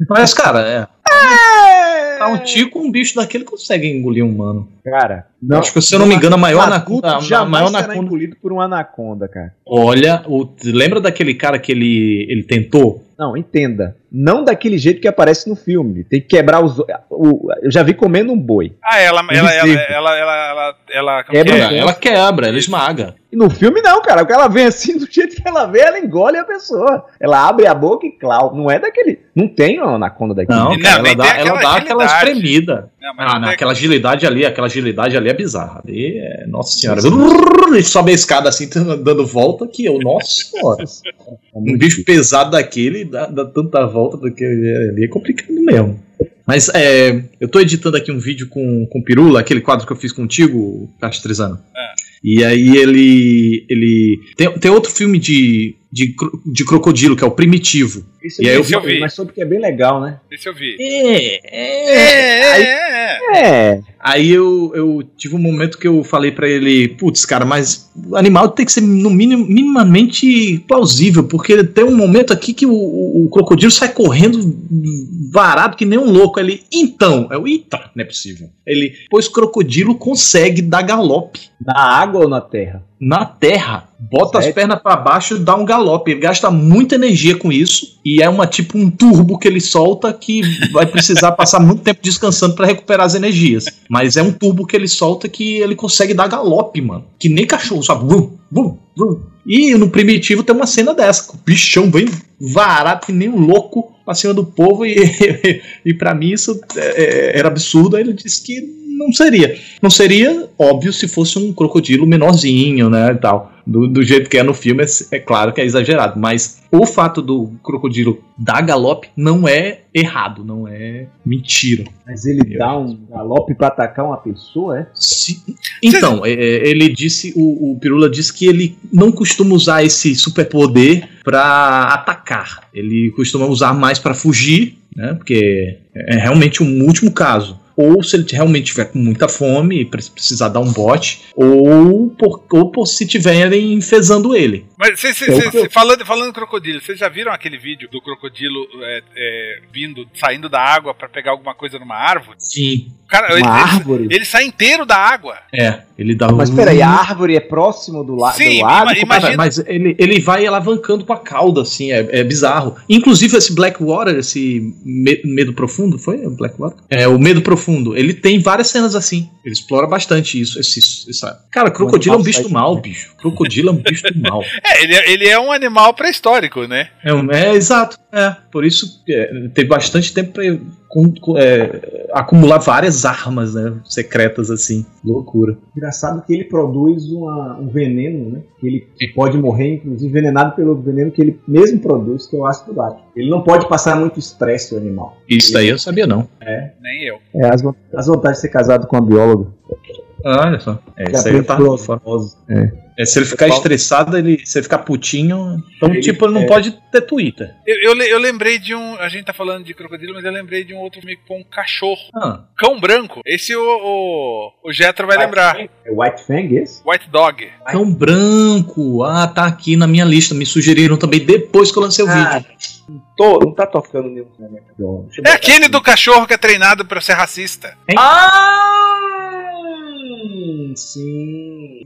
S3: é.
S4: Mas cara, é,
S2: É.
S4: tá um tico, um bicho daquele consegue engolir um humano.
S2: Cara, não.
S4: Acho que se eu não me engano a maior anaconda, a maior
S2: será
S4: anaconda.
S2: engolido por um anaconda, cara.
S4: Olha, o, lembra daquele cara que ele ele tentou?
S2: Não, entenda. Não daquele jeito que aparece no filme. Tem que quebrar os. O, eu já vi comendo um boi.
S3: Ah, ela, ela, ela, ela, ela, ela, ela, como
S2: É
S3: é?
S4: É, ela quebra, ela esmaga.
S2: E no filme não, cara. Porque ela vem assim, do jeito que ela vem, ela engole a pessoa. Ela abre a boca e clau. Não é daquele. Não tem uma anaconda daquele.
S4: Não,
S3: Não,
S4: cara, ela dá, ela
S3: aquela
S4: dá aquela
S3: agilidade.
S4: espremida. Ah,
S3: não é-
S4: aquela agilidade ali, aquela agilidade ali é bizarra. Ali é, nossa senhora. Ele sobe a escada assim, dando volta que eu, nossa senhora. Um bicho pesado daquele dá, dá tanta volta daquele ali é complicado mesmo. Mas é, eu tô editando aqui um vídeo com, com o Pirula, aquele quadro que eu fiz contigo, Castrizano. E aí ele. ele tem, tem outro filme de, de, de crocodilo, que é o Primitivo.
S2: Isso
S4: E aí eu
S2: vi,
S3: eu vi.
S2: mas soube que é bem legal, né?
S3: Esse eu vi.
S4: É,
S3: É,
S4: é.
S3: é, é, é.
S2: É.
S4: Aí eu, eu tive um momento que eu falei pra ele, putz, cara, mas o animal tem que ser no mínimo minimamente plausível, porque tem um momento aqui que o, o- o crocodilo sai correndo varado que nem um louco. Ele, então, é o Ita, não é possível. Ele, pois crocodilo consegue dar galope
S2: Na água ou na terra?
S4: na terra, bota as
S2: Sério?
S4: pernas pra baixo e dá um galope. Ele gasta muita energia com isso e é uma tipo um turbo que ele solta que vai precisar passar muito tempo descansando pra recuperar as energias. Mas é um turbo que ele solta que ele consegue dar galope, mano. Que nem cachorro, sabe? Vum, vum, vum. E no primitivo tem uma cena dessa, o bichão vem varado que nem um louco pra cima do povo e, e para mim isso é, é, era absurdo. Aí ele disse que não seria. Não seria óbvio se fosse um crocodilo menorzinho, né, e tal. Do, do jeito que é no filme, é, é claro que é exagerado, mas o fato do crocodilo dar galope não é errado, não é mentira.
S2: Mas ele dá um galope pra atacar uma pessoa, é?
S4: Se- então, é, é, ele disse, o, o Pirula disse que ele não costuma usar esse superpoder pra atacar. Ele costuma usar mais pra fugir, né? Porque é realmente um último caso. Ou se ele realmente tiver com muita fome e pre- precisar dar um bote, ou por, ou por se tiverem enfesando ele.
S3: Mas cê, cê, cê-
S2: eu-
S3: falando, falando crocodilo, vocês já viram aquele vídeo do crocodilo é, é, vindo, saindo da água pra pegar alguma coisa numa árvore?
S4: Sim.
S3: Cara,
S2: Uma
S3: ele,
S2: árvore?
S3: ele sai inteiro da água.
S4: É, ele dá
S2: Mas
S4: um-
S2: peraí, a árvore é próximo do, la
S3: Sim,
S2: do lago?
S3: ima- imagina-
S4: Mas ele, ele vai alavancando com a cauda, assim, é, é bizarro. Inclusive, esse Blackwater, esse Me- Medo Profundo, foi o Blackwater? É, o Medo Profundo, ele tem várias cenas assim. Ele explora bastante isso. Esse, essa... Cara, crocodilo é um bicho do mal, bicho. Crocodilo é um bicho do mal.
S3: É, ele, é- ele é um animal pré-histórico, né?
S4: É, um- é, exato. É, por isso é, teve bastante tempo pra com- com- é, acumular várias armas né, secretas assim. Loucura.
S2: Engraçado que ele produz uma- um veneno, né? Que ele pode morrer, inclusive, envenenado pelo veneno que ele mesmo produz, que é o ácido lático. Ele não pode passar muito estresse, o animal.
S4: Isso daí eu sabia, não.
S3: Nem eu.
S2: É, as, as vantagens de ser casado com uma bióloga.
S4: Ah, olha só. É, isso aí
S2: aprendeu
S4: fora.
S2: osmose.
S4: É, se ele ficar
S2: Pessoal-
S4: estressado, ele, se ele ficar putinho, então,
S2: Ele-
S4: tipo, ele não
S2: é.
S4: pode ter Twitter.
S3: Eu, eu, eu lembrei de um. A gente tá falando de crocodilo, mas eu lembrei de um outro filme com um cachorro.
S4: Ah,
S3: Cão branco. Esse o, o, o Jetro vai lembrar.
S2: É White Fang esse?
S3: White Dog.
S4: cão branco. Ah, tá aqui na minha lista. Me sugeriram também depois que eu lancei o
S2: Ah,
S4: vídeo.
S2: Tô, não tá tocando nenhum
S3: É aquele
S2: aqui.
S3: do cachorro que é treinado pra ser racista.
S2: Ah, sim.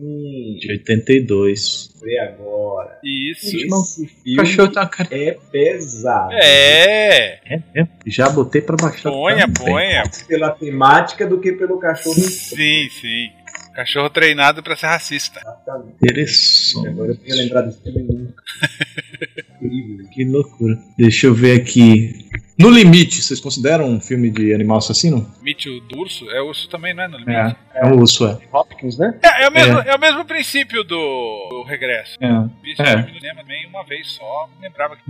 S4: De 82.
S2: Ver agora.
S3: Isso.
S2: Esse
S4: O
S2: filme
S4: cachorro tá uma cara.
S2: é pesado.
S3: É.
S4: É, é. Já botei pra baixar.
S3: Ponha,
S4: também.
S3: ponha.
S2: Pela temática do que pelo cachorro. em si.
S3: Sim, sim. Cachorro treinado pra ser racista.
S2: Exatamente.
S4: Interessante.
S2: Agora eu tenho lembrado desse filme nunca. Incrível.
S4: Que loucura. Deixa eu ver aqui. No Limite, vocês consideram um filme de animal assassino?
S3: Mite do urso? É urso também, não é? No limite?
S4: É, é um urso, é.
S2: Hopkins, né?
S3: É, é o mesmo, é. o mesmo princípio do, do regresso.
S4: É.
S3: Vi esse
S4: É.
S3: filme no cinema também uma vez só, não lembrava que.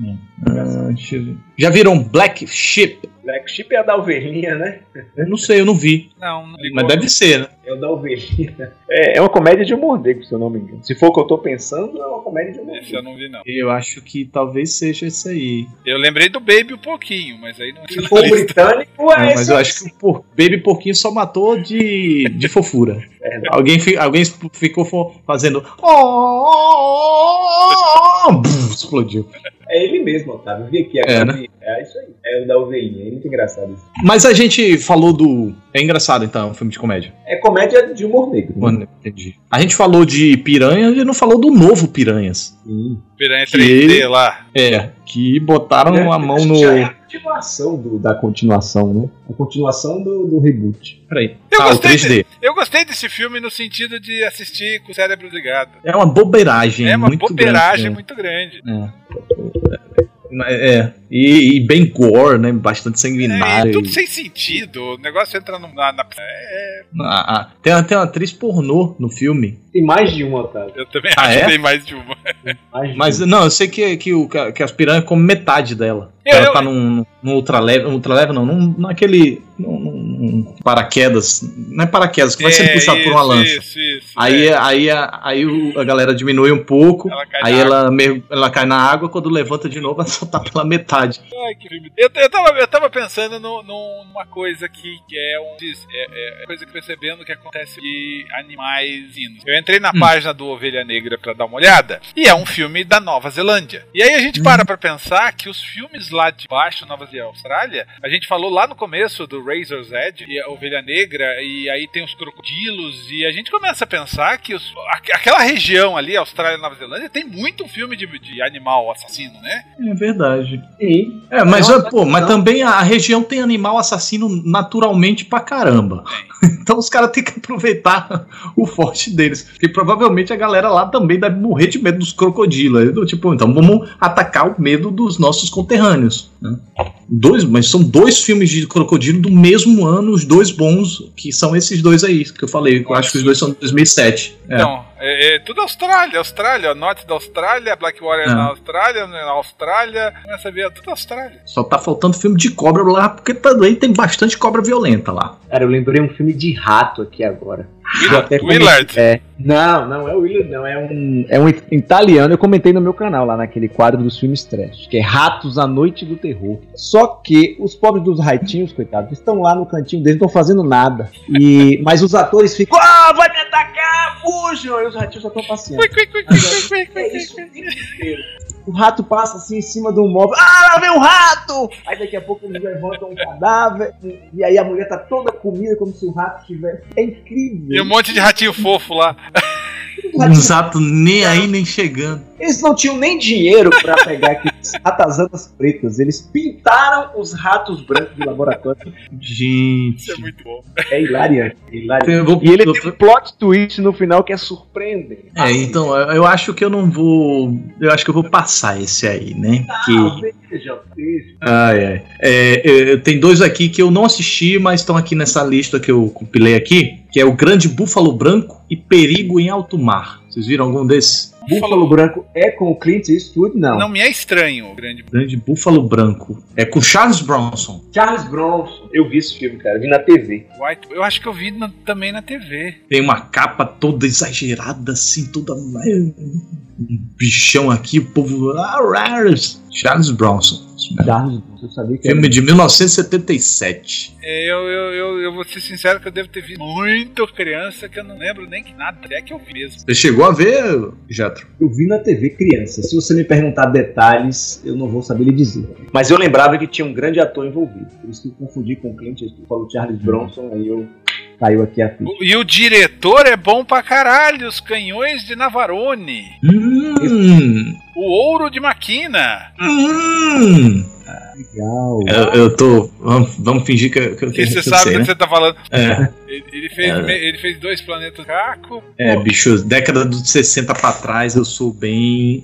S4: Ah, deixa eu ver. Já viram Black Sheep?
S2: Black Sheep é a da ovelhinha, né?
S4: Eu não sei, eu não vi.
S3: Não, não ligou.
S4: Mas deve ser, né?
S2: É o da ovelhinha. É, é uma comédia de humor negro, se eu não me engano. Se for o que eu tô pensando, é uma comédia de humor
S3: Esse eu não vi, não.
S4: Eu acho que talvez seja esse aí.
S3: Eu lembrei do Baby um pouquinho, mas aí não
S2: Se for o britânico,
S4: Não,
S2: é
S4: mas
S2: esse.
S4: eu acho que o por- Baby Porquinho só matou de, de fofura.
S2: É,
S4: Alguém, fi- alguém ficou fo- fazendo. "Oh", bum, explodiu.
S2: É ele mesmo, Otávio. Eu vi aqui
S4: É,
S2: agora. É, isso aí. É o da ovelhinha. É muito engraçado isso.
S4: Mas a gente falou do. É engraçado então, um filme de comédia.
S2: É comédia de humor negro. né?
S4: Entendi. A gente falou de Piranha e não falou do novo Piranhas.
S2: Sim.
S3: Piranha
S4: Que-
S3: 3D lá.
S4: É, que botaram
S2: É,
S4: a mão
S2: acho
S4: no.
S2: que já é a continuação do- da continuação, né? A continuação do, do reboot.
S4: Peraí.
S3: Eu
S4: ah,
S3: gostei
S4: 3D.
S3: Eu gostei desse filme no sentido de assistir com o cérebro ligado.
S4: É uma bobeiragem.
S3: É uma
S4: muito
S3: bobeiragem
S4: grande,
S3: muito grande.
S4: né? É. É, e, e bem gore, né? Bastante
S3: É,
S4: sanguinário.
S3: e tudo sem sentido. O negócio entra no- na, na- é,
S4: Ah, ah, tem, tem uma atriz pornô no filme.
S2: Tem mais de uma, Otávio.
S3: eu também
S4: Ah,
S3: acho
S4: é?
S3: que tem mais de uma.
S2: Mais de
S4: Mas
S2: uma.
S4: não, eu sei que, que, o, que as piranhas comem metade dela.
S3: Eu-
S4: ela
S3: eu-
S4: tá num, num ultraleve, um ultraleve não, num, naquele. Num, num paraquedas. Não é paraquedas, que vai ser
S3: É,
S4: puxado por uma
S3: isso,
S4: lancha.
S3: Isso, isso,
S4: Aí,
S3: é.
S4: aí, a, aí o- a galera diminui um pouco.
S3: Ela
S4: Aí ela, mer- ela cai na água, quando levanta de novo, ela só tá pela metade.
S3: Ai, que filme. Eu, eu, tava, eu tava pensando no- no- numa coisa aqui que é um. diz- É, é coisa que percebendo que acontece de animais inos. Eu entrei na
S4: Hum.
S3: página do Ovelha Negra pra dar uma olhada e é um filme da Nova Zelândia. E aí a gente para pra pensar que os filmes lá de baixo, Nova Zelândia Austrália, a gente falou lá no começo do Razor's Edge e a Ovelha Negra, e aí tem os crocodilos, e a gente começa a pensar que os- aqu- aquela região ali, Austrália e Nova Zelândia, tem muito filme de, de animal assassino, né?
S4: É verdade.
S2: Sim.
S4: É, mas,
S2: É
S4: pô, mas também a região tem animal assassino naturalmente pra caramba. Então os caras têm que aproveitar o forte deles. Porque provavelmente a galera lá também deve morrer de medo dos crocodilos. Tipo, então vamos atacar o medo dos nossos conterrâneos. né? Dois, mas são dois filmes de crocodilo do mesmo ano, os dois bons, que são esses dois aí, que eu falei. Eu acho que os dois são de 2007. É.
S3: Então, é, é tudo Austrália, Austrália, norte da Austrália, Blackwater
S4: É.
S3: na Austrália, na Austrália, começa a ver tudo Austrália.
S4: Só tá faltando filme de cobra lá, porque também tem bastante cobra violenta lá.
S2: Cara, eu lembrei um filme de rato aqui agora.
S3: Willard.
S2: É. Não, não é o Willard, não. É um, é um italiano. Eu comentei no meu canal, lá naquele quadro dos filmes trash, que é Ratos à Noite do Terror. Só que os pobres dos ratinhos, coitados, estão lá no cantinho deles, não estão fazendo nada. E, mas os atores ficam, ah, vai me atacar, fujam! Os ratinhos só estão passeando. É isso o rato passa assim em cima de um móvel. Ah, lá vem o rato! Aí daqui a pouco eles levantam um cadáver. E, e aí a mulher tá toda comida como se o rato tivesse. É incrível.
S3: E um monte de ratinho fofo lá.
S4: Exato, nem aí nem chegando.
S2: Eles não tinham nem dinheiro pra pegar aqueles ratazanas pretas. Eles pintaram os ratos brancos de laboratório.
S4: Gente.
S3: Isso é muito bom.
S2: É hilariante. é
S4: vou-
S2: E ele tem um plot twist no final que é surpreendente.
S4: É, então, eu acho que eu não vou. Eu acho que eu vou passar esse aí, né? Que.
S2: Ah, veja, veja.
S4: Ai, ai. É, é, tem dois aqui que eu não assisti, mas estão aqui nessa lista que eu compilei aqui, que é o Grande Búfalo Branco e Perigo em Alto Mar. Vocês viram algum desses?
S2: Búfalo Branco é com o Clint Eastwood? Não.
S3: Não me é estranho o grande.
S4: Grande Búfalo Branco. É com Charles Bronson.
S2: Charles Bronson. Eu vi esse filme, cara. Eu vi na TV.
S3: White. Eu acho que eu vi na- também na TV.
S4: Tem uma capa toda exagerada, assim, toda. Um bichão aqui, o povo. Ah, rares. Charles Bronson.
S2: Charles Bronson. Eu sabia que era.
S4: Filme de 1977.
S3: É, Eu, eu, eu, eu vou ser sincero que eu devo ter visto muito criança que eu não lembro nem que nada. É que eu vi mesmo.
S4: Você chegou a ver, Jetro?
S2: Eu vi na TV criança. Se você me perguntar detalhes, eu não vou saber lhe dizer. Mas eu lembrava que tinha um grande ator envolvido. Por isso que eu confundi com o Clint Eastwood. Falou Charles Bronson, aí eu caiu aqui a ficha.
S3: E o diretor é bom pra caralho. Os canhões de Navarone.
S4: Hum.
S3: O ouro de Maquina.
S4: Hum.
S2: Legal.
S4: Eu, eu tô. Vamos, vamos fingir que, eu- que, eu- que
S3: você sabe do que
S4: né?
S3: você tá falando.
S4: É,
S3: Ele, ele fez,
S4: É.
S3: ele fez dois planetas Caco.
S4: é, bicho, década dos 60 pra trás eu sou bem.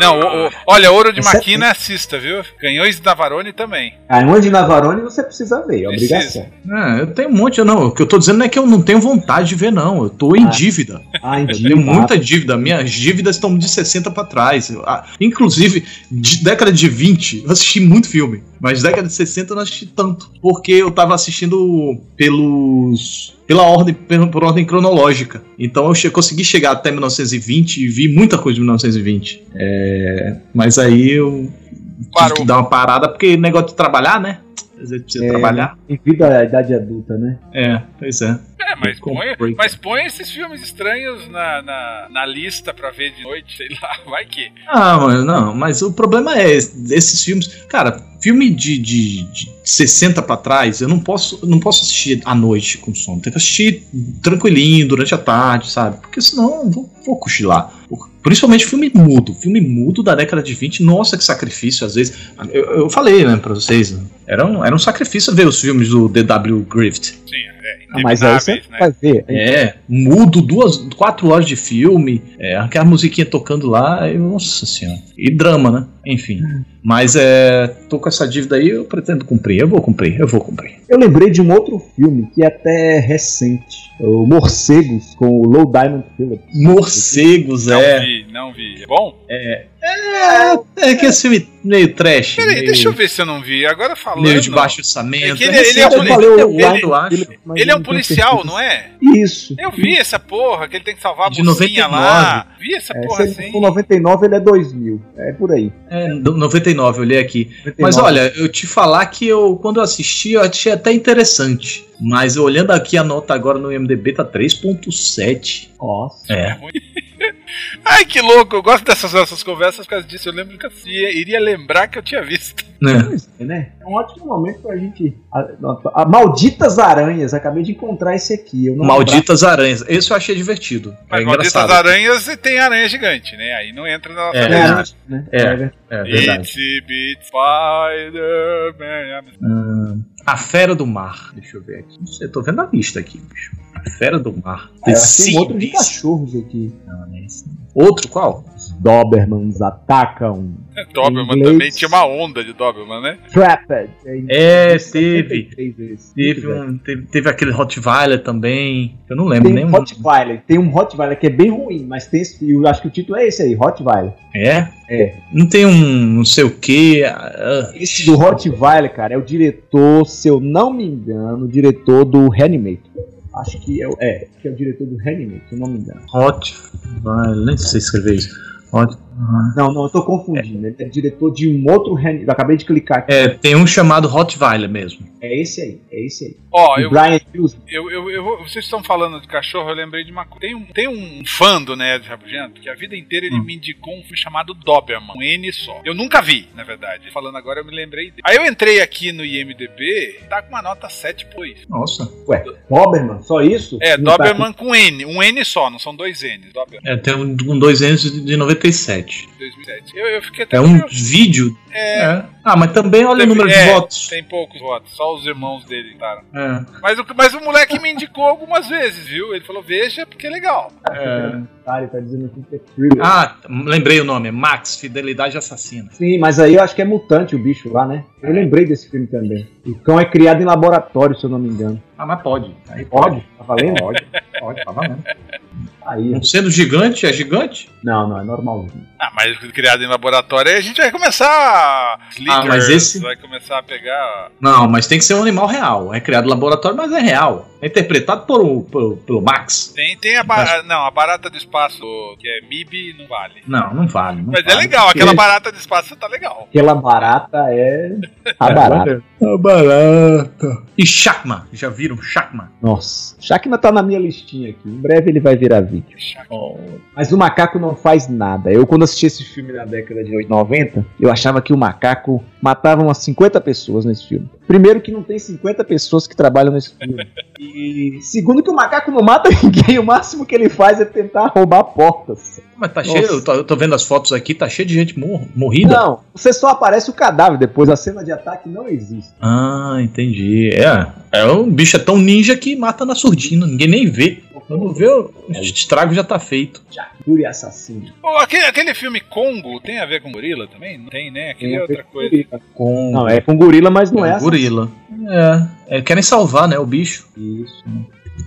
S3: Não, o- o- olha, Ouro de
S2: Essa-
S3: Maquina assista, viu? Canhões de Navarone também.
S2: Canhões de Navarone você precisa ver, é
S3: Precisa.
S2: obrigação.
S4: Ah, eu tenho um monte, não. O que eu tô dizendo não é que eu não tenho vontade de ver, não. Eu tô em
S2: Ah.
S4: dívida.
S2: Ah,
S4: Eu
S2: entendi.
S4: tenho muita dívida. Minhas dívidas estão de 60 pra trás. Ah, inclusive, de década de 20, eu assisti muito filme. Mas década de 60 eu não assisti tanto. Porque eu tava assistindo pelos. Pela ordem, por ordem cronológica. Então eu che- consegui chegar até 1920 e vi muita coisa de 1920. É, mas aí eu tive
S3: Parou.
S4: que dar uma parada, porque negócio de trabalhar, né? Às vezes precisa
S2: É.
S4: trabalhar.
S2: Devido à idade adulta, né?
S4: É, pois é.
S3: É, mas põe, mas põe esses filmes estranhos na, na, na lista pra ver de noite, sei lá, vai que.
S4: Ah, mano, não, mas o problema é esse- esses filmes. Cara, filme de, de, de 60 pra trás, eu não posso, não posso assistir à noite com sono. Tem que assistir tranquilinho, durante a tarde, sabe? Porque senão eu vou, vou cochilar. Principalmente filme mudo. Filme mudo da década de 20, nossa, que sacrifício, às vezes. Eu, eu falei, né, pra vocês. Era um, era um sacrifício ver os filmes do D.W. Griffith.
S3: Sim, é,
S2: Ah, mas aí você
S3: né?
S2: vai ver.
S4: É, mudo, duas, quatro horas de filme, é, aquela musiquinha tocando lá, e, nossa senhora. E drama, né? Enfim. Mas é. tô com essa dívida aí, eu pretendo cumprir. Eu vou cumprir, eu vou cumprir.
S2: Eu lembrei de um outro filme que é até recente. O Morcegos, com o Low Diamond Phillips.
S4: Morcegos,
S3: Não
S4: é.
S3: vi, não vi. É bom?
S4: É, é que esse filme meio trash.
S3: Peraí,
S4: meio,
S3: deixa eu ver se eu não vi. Agora falando.
S4: meio de baixo orçamento.
S3: É que ele- ele é um ele-
S2: mas
S3: Ele é um policial, não é?
S2: Isso.
S3: Eu vi essa porra, que ele tem que salvar a
S4: De
S3: mocinha lá. Vi essa
S2: É,
S3: porra
S2: se ele
S3: assim.
S2: for 99, ele é 2000. É por aí.
S4: É, do- 99, eu olhei aqui.
S2: 99.
S4: Mas olha, eu te falar que eu, quando eu assisti, eu achei até interessante. Mas olhando aqui a nota agora no IMDB, tá 3.7.
S2: Nossa.
S4: É.
S3: Ai, que louco, eu gosto dessas nossas conversas por causa disso. Eu lembro que eu iria, iria lembrar que eu tinha visto.
S2: É, né? É um ótimo momento pra gente. A, a- a Malditas Aranhas, acabei de encontrar esse aqui. Eu não
S4: Malditas Aranhas. Esse eu achei divertido.
S3: Mas
S4: é
S3: malditas
S4: engraçado.
S3: aranhas e tem aranha gigante, né? Aí não entra na nossa
S4: É.
S2: É, né?
S4: É.
S2: verdade.
S4: É verdade.
S3: Bitsy Spider-Man.
S4: Hum, a Fera do Mar. Deixa eu ver aqui. Não sei, eu tô vendo a lista aqui, bicho. Fera do Mar.
S2: É, um outro de cachorros aqui.
S4: Não, não é esse. Outro qual?
S2: Dobermans atacam.
S3: Doberman
S2: inglês.
S3: também tinha uma onda de Doberman, né?
S2: Trapped.
S4: É, teve.
S2: 73 esse.
S4: Teve,
S2: Muito
S4: um, teve, teve aquele Rottweiler também. Eu não lembro
S2: Tem
S4: nem
S2: um Rottweiler, tem um Rottweiler que é bem ruim, mas tem esse, eu acho que o título é esse aí, Rottweiler.
S4: É?
S2: É.
S4: Não tem um não sei o que.
S2: Esse do Rottweiler, cara, é o diretor, se eu não me engano, o diretor do Reanimator. Acho que é, é, que é o diretor do Reanimator, se não me engano.
S4: Rottweiler. Nem sei escrever isso. Hot-
S2: Não, não, eu tô confundindo. Ele é diretor de um outro. Eu acabei de clicar aqui.
S4: É, tem um chamado Rottweiler mesmo.
S2: É esse aí, é esse aí.
S3: Ó,
S2: O
S3: eu,
S2: Brian Hughes.
S3: eu, eu, eu vocês estão falando de cachorro, eu lembrei de uma coisa. Tem um, tem um fã do Nerd Rabugento que a vida inteira ele
S4: Hum.
S3: me indicou um filme chamado Doberman, um N só. Eu nunca vi, na verdade. Falando agora eu me lembrei dele. Aí eu entrei aqui no IMDB, tá com uma nota 7.2.
S4: Nossa.
S2: Ué, Doberman, só isso?
S3: É,
S2: tá
S3: Doberman com N, um N só, não são dois N. Doberman
S4: É, tem um, um dois de de 97.
S3: 2007. Eu, eu fiquei até
S4: É um
S3: curioso.
S4: vídeo.
S3: É,
S4: Ah, mas também olha o número de
S3: é,
S4: votos.
S3: Tem poucos votos, só os irmãos dele entraram.
S4: É.
S3: Mas o, mas o moleque me indicou algumas vezes, viu? Ele falou, veja, porque é legal.
S4: É.
S2: Tá, ele tá dizendo aqui que é thriller.
S4: Ah, lembrei o nome. Max, Fidelidade Assassina.
S2: Sim, mas aí eu acho que é mutante o bicho lá, né? Eu lembrei desse filme também. O cão é criado em laboratório, se eu não me engano.
S4: Ah, mas pode. Aí
S2: Pode? Tá valendo?
S4: Pode, pode, tá valendo.
S2: Aí.
S4: Sendo gigante, é gigante?
S2: Não, não, é normalzinho.
S3: Ah, mas criado em laboratório, aí a gente vai começar.
S4: Ah, mas esse-
S3: Vai começar a pegar.
S4: Não, mas tem que ser um animal real. É criado no laboratório, mas é real. É interpretado por, por- pelo Max.
S3: Tem, tem a. ba- Não, a barata do espaço, que é MIB, não vale.
S4: Não, não vale. não
S3: Mas é
S4: vale.
S3: legal, aquela barata do espaço tá legal.
S2: Aquela barata é. A barata.
S4: A barata. E Shakma. Já viram Shakma?
S2: Nossa. Shakma tá na minha listinha aqui. Em breve ele vai virar vídeo. Mas o macaco não faz nada. Eu, quando assisti esse filme na década de 90, eu achava que o macaco matava umas 50 pessoas nesse filme. Primeiro, que não tem 50 pessoas que trabalham nesse filme. E segundo, que o macaco não mata ninguém. O máximo que ele faz é tentar roubar portas.
S4: Mas tá
S2: Nossa.
S4: cheio, eu tô, eu tô vendo as fotos aqui, tá cheio de gente mor- morrida.
S2: Não, você só aparece o cadáver depois. A cena de ataque não existe.
S4: Ah, entendi. É, é um bicho é tão ninja que mata na surdina, ninguém nem vê. Quando vê, o estrago já tá feito.
S2: Jacuri assassino.
S3: Pô, aquele, aquele filme Congo tem a ver com gorila também? Não tem, né? Aquele é outra coisa.
S4: Com
S2: Não, é com gorila, mas não é,
S4: um gorila. É, é, querem salvar, né, o bicho.
S2: Isso.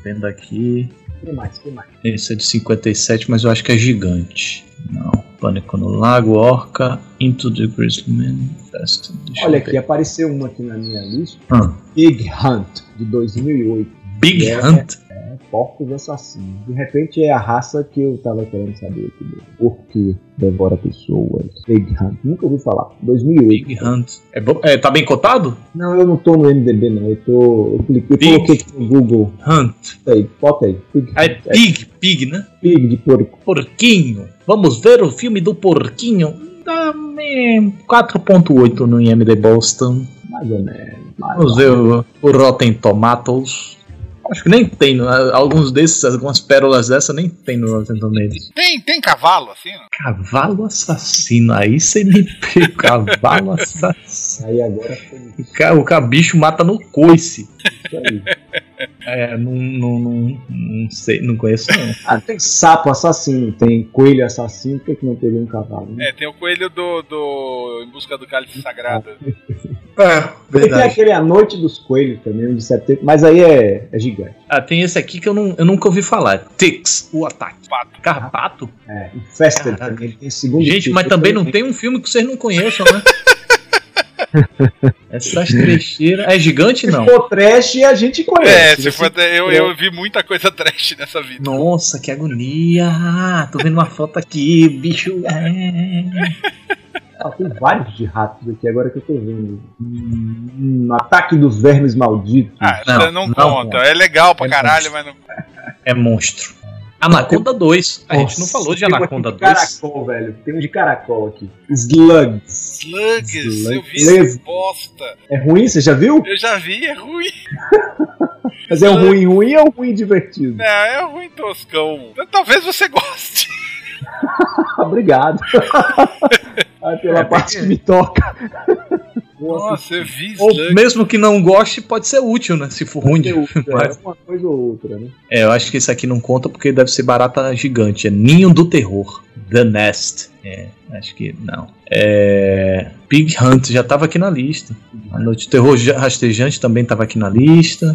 S4: Vendo aqui.
S2: Que mais? Que mais?
S4: Esse é de 57, mas eu acho que é gigante. Não. Pânico no Lago, Orca, Into the Grizzly Man. Fest. Deixa
S2: Olha
S4: ver.
S2: aqui, apareceu uma aqui na minha lista.
S4: Ah,
S2: Big Hunt, de 2008.
S4: Big
S2: É.
S4: Hunt?
S2: É, porcos assassinos. De repente é a raça que eu tava querendo saber aqui. mesmo. Por que devora pessoas? Big Hunt. Nunca ouvi falar. 2008.
S4: Big Hunt. É, é, tá bem cotado?
S2: Não, eu não tô no MDB, não. Eu tô. Eu cliquei, eu coloquei aqui no Google.
S4: Hunt.
S2: Aí, bota aí. Big
S4: É. Pig, Pig, né?
S2: Pig de porco.
S4: Porquinho. Vamos ver o filme do Porquinho. Dá é, 4.8 no IMD Boston.
S2: Mais ou menos.
S4: Vamos ver o, o Rotten Tomatoes. Acho que nem tem, né? alguns desses, algumas pérolas dessa nem tem no Rotten Tomatoes.
S3: Tem, tem cavalo, assim? Não?
S4: Cavalo assassino, aí você me pegou. Cavalo assassino.
S2: Aí agora foi
S4: O ca- O cabicho mata no coice.
S2: isso aí.
S4: É, não, não, não, não sei, não conheço não.
S2: Ah, tem sapo assassino, tem coelho assassino, por que, que não teria um cavalo? Né?
S3: É, tem o coelho do, do Em Busca do Cálice Sagrado.
S4: É,
S2: E tem aquele A Noite dos Coelhos também, um de 70, mas aí é, é gigante.
S4: Ah, tem esse aqui que eu, não, eu nunca ouvi falar. Tix, o ataque.
S3: Pato.
S4: Carpato?
S2: É, Infested também, ele tem segundo
S4: Gente, mas também não tem um filme que vocês não conheçam, né? Essas trecheiras. É gigante, não?
S2: Se for trash, a gente
S3: É,
S2: conhece.
S3: se
S2: Você-
S3: for, eu, eu vi muita coisa trash nessa vida.
S4: Nossa, que agonia! Ah, Tô vendo uma foto aqui, bicho. É.
S2: Ah, tem vários de ratos aqui, agora que eu tô vendo. Hum, Ataque dos Vermes Malditos.
S3: Ah,
S4: Não,
S3: não, não,
S4: não
S3: conta.
S4: conta.
S3: É legal pra
S4: É
S3: caralho,
S4: monstro.
S3: mas não.
S4: É monstro. Anaconda 2. A gente não falou de
S2: um
S4: Anaconda
S2: de
S4: 2.
S2: Caracol, velho. Tem um de caracol aqui. Slugs.
S3: Slugs, eu vi
S2: Slugs.
S3: essa bosta.
S2: É ruim? Você já viu?
S3: Eu já vi, é ruim.
S2: Mas é um ruim ruim ou um ruim divertido?
S3: Não, é ruim toscão. Talvez você goste.
S2: Obrigado. ah, pela
S4: É,
S2: parte
S4: porque-
S2: que me toca.
S3: Nossa, eu vi
S4: Ou mesmo que não goste, pode ser útil, né? Se for ruim.
S2: É uma coisa ou outra, né?
S4: É, eu acho que esse aqui não conta porque deve ser barata gigante. É Ninho do Terror. The Nest. É, acho que não. É, Pig Hunt já tava aqui na lista. A Noite do Terror Rastejante também tava aqui na lista.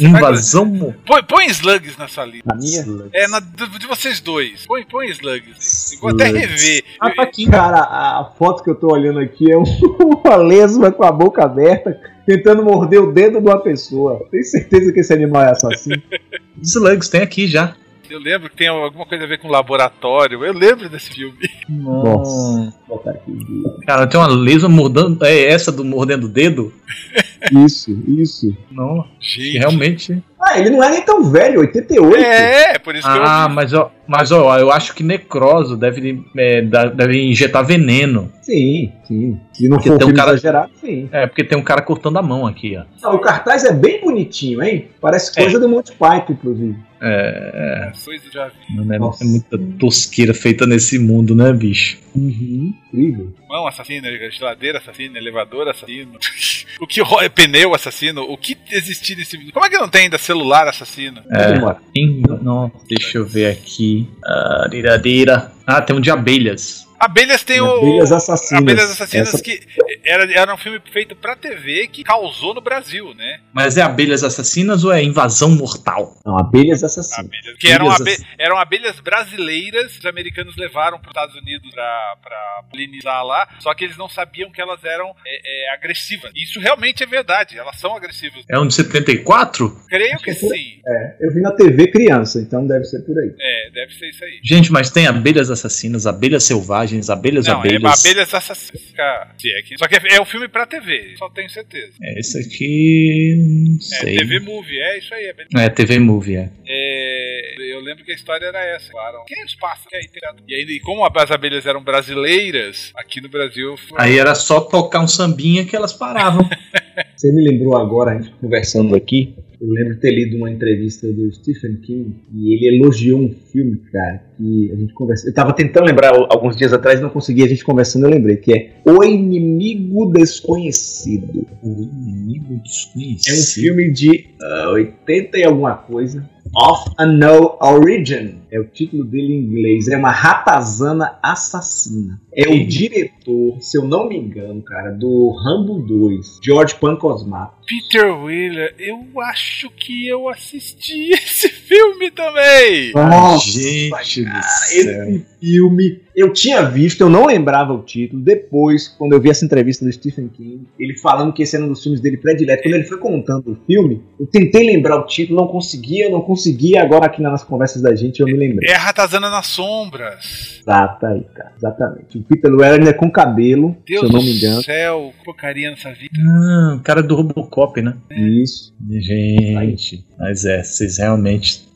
S4: Invasão.
S3: Põe, põe slugs na sua lista.
S2: A minha?
S3: É, na, de de vocês dois. Põe, põe slugs. Vou até rever.
S2: Ah, tá aqui. Cara, a foto que eu tô olhando aqui é um- uma lesma com a boca aberta tentando morder o dedo de uma pessoa. Tenho certeza que esse animal é assassino.
S4: Slugs tem aqui já.
S3: Eu lembro que tem alguma coisa a ver com laboratório. Eu lembro desse filme.
S2: Nossa.
S4: Cara, tem uma lesma mordendo. É essa do mordendo o dedo?
S2: Isso, isso.
S4: Não,
S3: Gente.
S4: realmente.
S2: Ah, ele não é nem tão velho, 88.
S3: É, por isso que
S4: Ah,
S3: eu.
S4: mas ó, mas ó, eu acho que necroso deve, é, deve injetar veneno.
S2: Sim, sim. Se não
S4: Porque
S2: for um
S4: tem um cara-
S2: exagerado, sim.
S4: É, porque tem um cara cortando a mão aqui, ó.
S2: Ah, o cartaz é bem bonitinho, hein? Parece
S4: É.
S2: coisa do Monty Python, inclusive.
S4: É,
S3: Coisa já vi.
S4: é,
S2: Nossa.
S4: é muita tosqueira feita nesse mundo, né, bicho?
S2: Uhum. Incrível.
S3: Mão assassina, geladeira assassina, elevador assassino. o que ro- é pneu assassino? O que existir nesse mundo? Como é que não tem ainda celular assassino?
S4: É. Ih, Não, deixa eu ver aqui. Ah. Ah, tem um de abelhas.
S3: Abelhas tem o.
S2: Abelhas Assassinas.
S3: Abelhas Assassinas
S2: Essa-
S3: que era, era um filme feito pra TV que causou no Brasil, né?
S4: Mas é abelhas assassinas ou é invasão mortal?
S2: Não, abelhas assassinas.
S3: Abelhas, que eram,
S2: Abelhas
S3: abe- eram abelhas brasileiras, os americanos levaram para os Estados Unidos pra, pra polinizar lá, só que eles não sabiam que elas eram é, é, agressivas. Isso realmente é verdade, elas são agressivas.
S4: É um de 74?
S3: Creio que
S2: Acho que é por-
S3: sim.
S2: É, eu vi na TV criança, então deve ser por aí.
S3: É, deve ser isso aí.
S4: Gente, mas tem abelhas assassinas, abelhas selvagens, abelhas
S3: Não,
S4: abelhas.
S3: é abelhas assassinas. Se é que- Só que é, é um filme pra TV, só tenho certeza.
S4: É, esse aqui. Não
S3: É,
S4: sei.
S3: TV Movie, é isso aí. É, bem-
S4: É, TV Movie, é.
S3: É, eu lembro que a história era essa. Claro. Que nem os pássaros que aí tem. E aí, e como as abelhas eram brasileiras, aqui no Brasil. foi-
S4: Aí era só tocar um sambinha que elas paravam.
S2: Você me lembrou agora, a gente conversando aqui, eu lembro de ter lido uma entrevista do Stephen King e ele elogiou um filme, cara, que a gente conversou. Eu tava tentando lembrar alguns dias atrás, não consegui, a gente conversando, eu lembrei, que é O Inimigo Desconhecido.
S4: o inimigo
S2: É um
S4: desconhecido.
S2: filme de ah, 80 e alguma coisa. Of a No Origin. É o título dele em inglês. É uma ratazana assassina. É o diretor, se eu não me engano, cara, do Rambo 2, George Pancosmato.
S3: Peter Wheeler, eu acho que eu assisti esse filme também.
S4: Gente do céu.
S2: esse filme eu tinha visto, eu não lembrava o título. Depois, quando eu vi essa entrevista do Stephen King, ele falando que esse era um dos filmes dele predileto, quando ele foi contando o filme, eu tentei lembrar o título, não conseguia, não conseguia. Agora, aqui nas conversas da gente, eu me lembrei.
S3: É a Ratazana nas Sombras.
S2: Exato, aí, cara, exatamente. O Peter Weller ainda é com cabelo,
S3: Deus
S2: se eu não
S3: do
S2: me engano.
S3: céu, que porcaria nessa vida.
S4: Ah, o cara do Robocop, né?
S2: Isso.
S4: Gente, mas é, vocês realmente.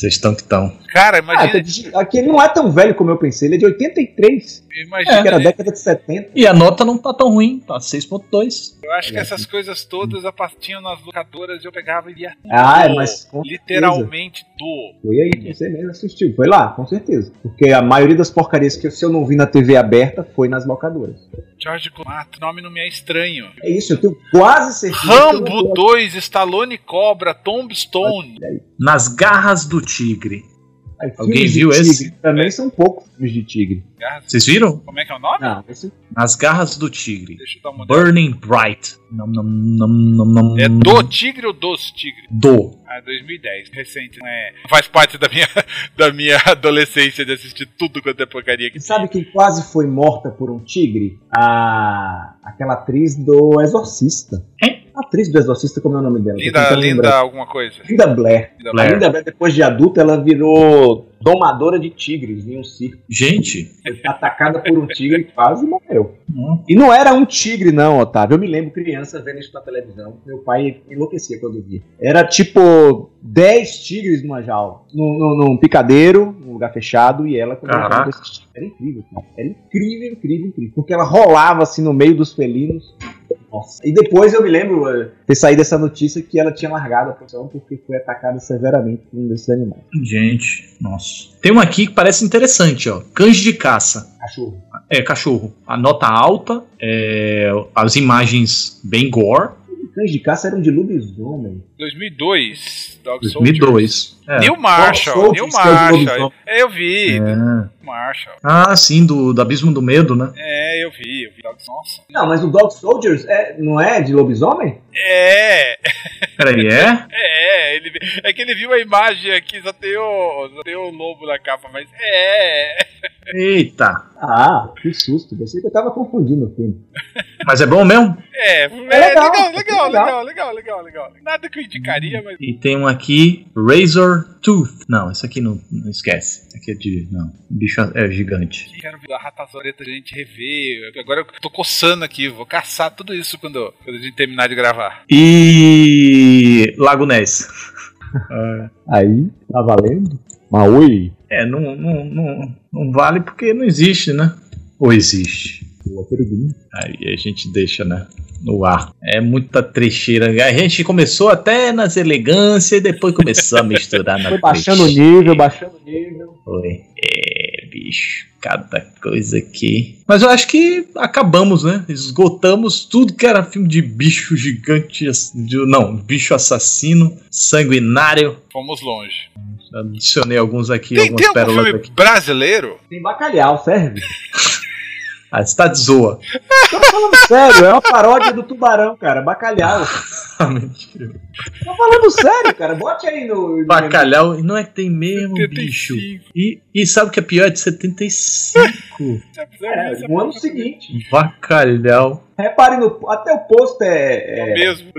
S4: Vocês estão que estão.
S3: Cara,
S2: Ah,
S3: imagina.
S2: aqui ele não é tão velho como eu pensei, ele é de 83,
S3: imagina
S2: que era década de 70.
S4: E a nota não tá tão ruim, tá 6.2.
S3: Eu acho que essas coisas todas apareciam nas locadoras e eu pegava e tudo.
S2: Ah, é, mas com
S3: Literalmente tudo.
S2: Foi aí, você mesmo assistiu. Foi lá, com certeza. Porque a maioria das porcarias que eu, se eu não vi na TV aberta foi nas locadoras.
S3: George Clooney, o nome não me é estranho.
S2: É isso, eu tenho quase certeza.
S3: Rambo
S2: vi.
S3: 2, Stallone Cobra, Tombstone.
S4: Nas garras do tigre.
S2: Aí,
S4: Alguém viu
S2: tigre
S4: esse?
S2: Também são poucos filmes de tigre.
S4: Vocês viram?
S3: Como é que é o nome?
S2: Não, esse
S4: Nas garras do tigre.
S3: Deixa eu dar uma olhada.
S4: Burning Bright. Não, não, não, não, não.
S3: É do tigre ou dos tigre?
S4: Do.
S3: Ah, 2010. Recente, não é? Faz parte da minha, da minha adolescência de assistir tudo quanto é porcaria que
S2: E sabe quem quase foi morta por um tigre? A aquela atriz do Exorcista.
S4: Hein?
S2: A atriz do Exorcista, como é o nome dela?
S3: Linda, linda alguma coisa.
S2: Linda Blair.
S3: Linda
S2: A
S4: Blair.
S2: Linda Blair, depois de adulta, ela virou domadora de tigres em um circo.
S4: Gente.
S2: Foi atacada por um tigre e quase morreu.
S4: hum,
S2: E não era um tigre, não, Otávio. Eu me lembro criança vendo isso na televisão. Meu pai enlouquecia quando via. Era tipo 10 tigres numa jaula. Num, num- num picadeiro, num lugar fechado, e ela conversando com esses tigres. Era incrível, cara. Era incrível, incrível, incrível. Porque ela rolava assim no meio dos felinos. Nossa. E depois eu me lembro eh, ter saído essa notícia que ela tinha largado a profissão porque foi atacada severamente por um desses animais.
S4: Gente. Nossa. Tem uma aqui que parece interessante, ó. Cães de caça.
S2: Cachorro.
S4: É, cachorro. A nota alta, é, as imagens bem gore.
S2: Cães de caça eram de lobisomem.
S3: 2002, Dog Soldiers.
S4: 2002. É.
S3: Neil Marshall, Neil
S2: Soldiers,
S3: Marshall. É, eu vi,
S4: É.
S3: Marshall.
S4: Ah, sim, do, do Abismo do Medo, né?
S3: É, eu vi, eu vi. Dog- Nossa.
S2: Não, mas o Dog Soldiers é, não é de lobisomem?
S3: É,
S4: Peraí, é?
S3: é, ele, é que ele viu a imagem aqui, só tem o, só tem o lobo na capa, mas é.
S4: Eita.
S2: Ah, que susto. Pensei que eu tava confundindo o filme.
S4: Mas é bom mesmo?
S3: É, é,
S2: legal,
S3: legal, legal,
S2: é
S3: legal,
S2: legal.
S3: legal, legal, legal. Nada que eu indicaria, mas.
S4: E tem um aqui, Razor Tooth. Não, esse aqui não, não esquece. Esse aqui é de. Não, bicho é gigante.
S3: Quero ver a ratazoreta a gente rever. Agora eu tô coçando aqui, vou caçar tudo isso quando, quando a gente terminar de gravar.
S4: E. Lago Ness.
S2: Aí, tá valendo? Maui?
S4: É, não, não, não, não vale porque não existe, né? Ou existe?
S2: Boa pergunta.
S4: Aí a gente deixa, né? No ar. É muita trecheira. A gente começou até nas elegâncias e depois começou a misturar na
S2: Foi baixando o nível, baixando o nível.
S4: Foi. Bicho. Cada coisa aqui. Mas eu acho que acabamos, né? Esgotamos tudo que era filme de bicho gigante. de- não, bicho assassino, sanguinário.
S3: Fomos longe.
S4: Adicionei alguns aqui,
S3: Tem,
S4: algumas
S3: tem algum
S4: pérolas aqui.
S3: brasileiro?
S2: Tem bacalhau, serve?
S4: Ah, você tá de zoa.
S2: Tô falando sério, é uma paródia do tubarão, cara. Bacalhau.
S4: Mentira.
S2: Tô falando sério, cara. Bote aí no. no-
S4: Bacalhau, não é que tem mesmo, bicho.
S3: 75.
S4: E, e sabe o que é pior? É de 75.
S2: É, no ano seguinte.
S4: Bacalhau.
S2: Repare no. Até o posto é.
S3: É o mesmo.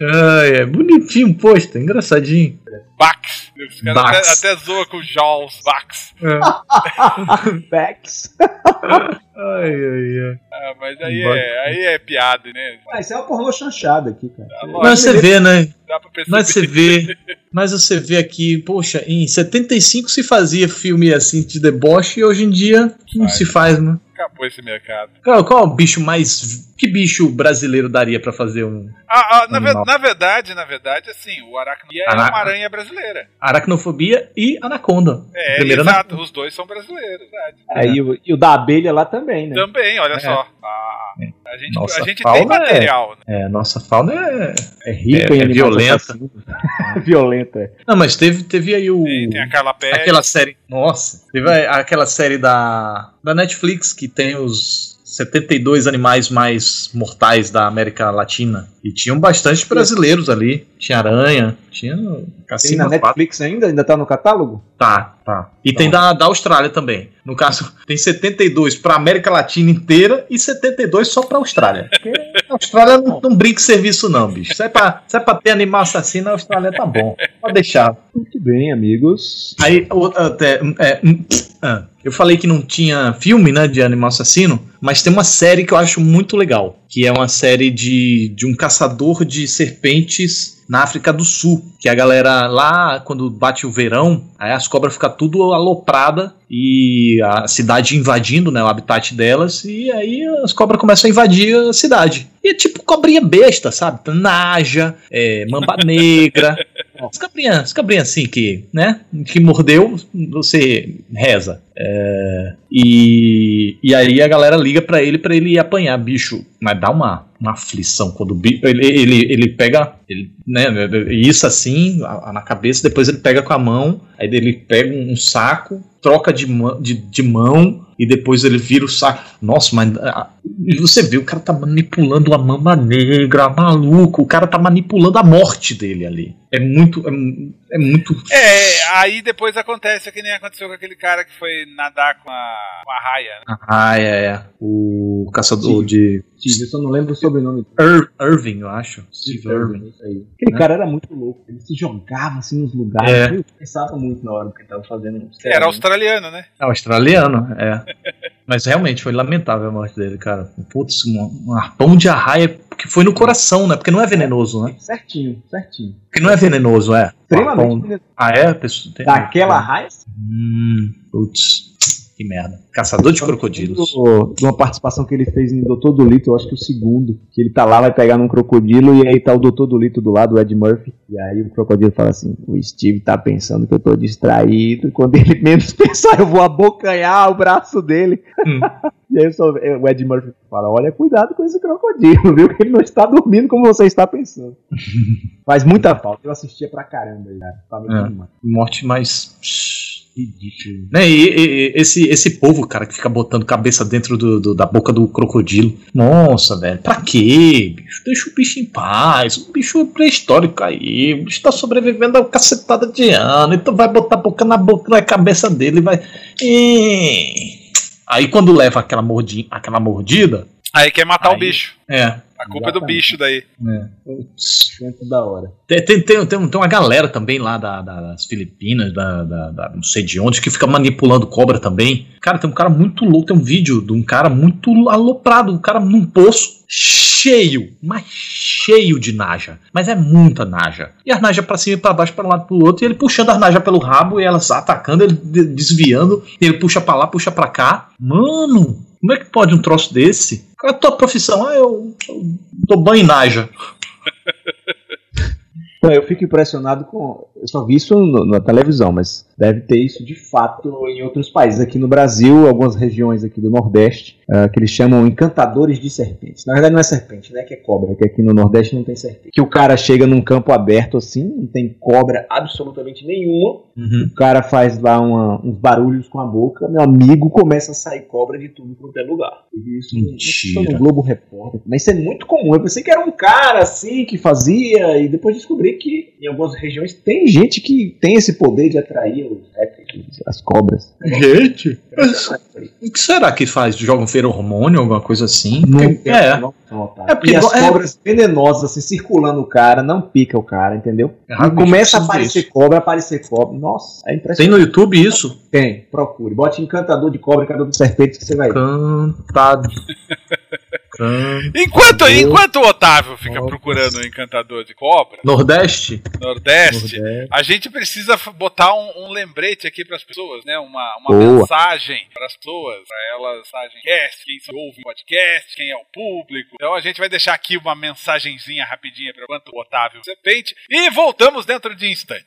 S4: Ai, é bonitinho o posto, engraçadinho.
S3: Bax. Os caras
S4: Bax.
S3: até, até zoam com Jaws. Bax.
S2: Bex.
S4: Ai, ai, ai.
S3: Ah, mas aí é, aí é piada, né?
S2: Ah, isso é uma pornô chanchada aqui, cara.
S3: Lógico,
S4: Mas você vê, né?
S3: dá pra perceber.
S4: Mas você vê. Mas você vê aqui, poxa, em 75 se fazia filme assim de deboche e hoje em dia não
S3: Faz.
S4: se faz, né?
S3: Acabou esse mercado.
S4: Qual, qual é o bicho mais. Que bicho brasileiro daria pra fazer um.
S3: Ah, ah, na,
S4: Animal.
S3: na verdade, na verdade, assim, o aracnofobia é
S4: Ara-
S3: uma aranha brasileira.
S4: Aracnofobia e Anaconda.
S3: É,
S4: Primeiro
S3: exato. Os dois são brasileiros, verdade.
S2: É, e, o, e o da abelha lá também, né?
S3: Também, olha
S4: É.
S3: só. Ah, a gente,
S4: Nossa
S3: a gente
S4: fauna
S3: tem material. né?
S4: É, nossa fauna é.
S2: É rica
S4: É-
S2: em
S4: é violenta.
S2: violenta. é.
S4: Não, mas teve, teve aí o.
S3: Tem, tem a Carla Pérez.
S4: Aquela série. Nossa. Teve aquela série da, da Netflix que tem os 72 animais mais mortais da América Latina. E tinham bastante brasileiros ali. Tinha aranha, tinha
S2: Tem na
S4: cassino.
S2: Netflix ainda? Ainda tá no catálogo?
S4: Tá, tá. E tem da, da Austrália também. No caso, tem 72 pra América Latina inteira e 72 só pra Austrália. Porque a Austrália não, não brinca serviço, não, bicho. Se é, pra, se é pra ter animal assassino, a Austrália tá bom. Pode deixar.
S2: Muito bem, amigos.
S4: Aí, até, é, hum, ah, eu falei que não tinha filme, né, de animal assassino, mas tem uma série que eu acho muito legal, que é uma série de, de um caçador de serpentes na África do Sul, que a galera lá, quando bate o verão, aí as cobras ficam tudo aloprada e a cidade invadindo, né, o habitat delas, e aí as cobras começam a invadir a cidade. E é tipo cobrinha besta, sabe? Naja, é, mamba negra, as cabrinhas, as cabrinhas assim que, né? Que mordeu, você reza. É, e, e aí a galera liga pra ele pra ele ir apanhar bicho. Mas dá uma, uma aflição quando o bicho. Ele, ele, ele pega. Ele, né, isso assim, na cabeça, depois ele pega com a mão, aí ele pega um saco, troca de, mão- de, de mão e depois ele vira o saco. Nossa, mas. você vê, o cara tá manipulando a mama negra, maluco. O cara tá manipulando a morte dele ali. É muito. É, é muito.
S3: É, aí depois acontece o que nem aconteceu com aquele cara que foi nadar com a, com a raia.
S4: Ah, é, é. O caçador
S2: Sim.
S4: de.
S2: Eu só não lembro o sobrenome.
S4: Ir- Irving, eu acho. Steve Irving.
S2: Isso aí. Aquele
S4: Né?
S2: cara era muito louco. Ele se jogava assim nos lugares.
S4: É.
S2: Eu pensava muito na hora que ele tava fazendo.
S3: Era australiano, né?
S4: É australiano, é. Mas realmente foi lamentável a morte dele, cara. Putz, um, um arpão de arraia que foi no coração, né? Porque não é venenoso, né?
S2: Certinho, certinho.
S4: Porque não é venenoso, é.
S2: Extremamente.
S4: Arpão- Ah, é? Pessoa
S2: Daquela raia,
S4: Hum, putz. Que merda. Caçador de crocodilos.
S2: De uma participação que ele fez em Doutor Dolittle, eu acho que o segundo. Que ele tá lá, vai pegar num crocodilo e aí tá o Doutor Dolittle do lado, o Ed Murphy. E aí o crocodilo fala assim: O Steve tá pensando que eu tô distraído. Quando ele menos pensar, eu vou abocanhar o braço dele.
S4: Hum.
S2: e aí só- o Ed Murphy fala: Olha, cuidado com esse crocodilo, viu? Que ele não está dormindo como você está pensando. Faz muita falta. Eu assistia pra caramba, cara. Tá muito
S4: É. Morte mais.
S2: Ridículo.
S4: Né, e, e- e- esse, esse povo, cara, que fica botando cabeça dentro do, do- da boca do crocodilo. Nossa, velho, pra quê, bicho? Deixa o bicho em paz. O bicho é pré-histórico aí. O bicho tá sobrevivendo a cacetada de ano. Então vai botar a boca na boca na cabeça dele e vai. Ih. Aí quando leva aquela, mordi, aquela mordida.
S3: Aí quer matar o
S4: Aí.
S3: bicho.
S4: É.
S3: A culpa é do bicho daí.
S4: é.
S2: Muito da hora.
S4: Tem, tem, tem, tem, uma galera também lá da- da- das Filipinas, da, da- da- não sei de onde, que fica manipulando cobra também. Cara, tem um cara muito louco, tem um vídeo de um cara muito aloprado, um cara num poço cheio, mas cheio de naja. Mas é muita naja. E as naja pra cima e pra baixo, pra um lado e pro outro, e ele puxando as naja pelo rabo e elas atacando, ele de- desviando, e ele puxa pra lá, puxa pra cá. Mano, como é que pode um troço desse? Qual é a tua profissão? Ah, eu, eu dou banho naja.
S2: Eu fico impressionado com. Eu só vi isso no- na televisão, mas deve ter isso de fato em outros países. Aqui no Brasil, algumas regiões aqui do Nordeste, ah, que eles chamam encantadores de serpentes. Na verdade, não é serpente, né? Que é cobra, que aqui no Nordeste não tem serpente. Que o cara chega num campo aberto assim, não tem cobra absolutamente nenhuma.
S4: Uhum.
S2: O cara faz lá uma- uns barulhos com a boca, meu amigo começa a sair cobra de tudo quanto é lugar. Isso no-
S4: Mentira.
S2: no Globo Repórter. Mas isso é muito comum. Eu pensei que era um cara assim que fazia, e depois descobri que em algumas regiões tem gente que tem esse poder de atrair os répteis, as cobras.
S4: Gente, mas o que será que faz? Joga um feromônio, alguma coisa assim? Porque- é.
S2: Não, não, tá.
S4: É porque
S2: e as
S4: é-
S2: cobras venenosas assim circulando o cara, não pica o cara, entendeu?
S4: Ah,
S2: e começa a aparecer
S4: disso.
S2: cobra, aparecer cobra. Nossa, é
S4: Tem
S2: impressionante.
S4: no YouTube isso?
S2: Tem, procure. Bote encantador de cobra, encantador de serpente que você vai ver.
S4: Can-
S3: Enquanto, enquanto o Otávio fica procurando o encantador de cobra,
S4: Nordeste?
S3: Nordeste,
S2: Nordeste.
S3: a gente precisa botar um, um lembrete aqui para as pessoas, né? Uma, uma
S2: Boa.
S3: mensagem para as pessoas, para elas, mensagem cast, quem se ouve o podcast, quem é o público. Então a gente vai deixar aqui uma mensagenzinha rapidinha para quanto o Otávio Serpente e voltamos dentro de instante.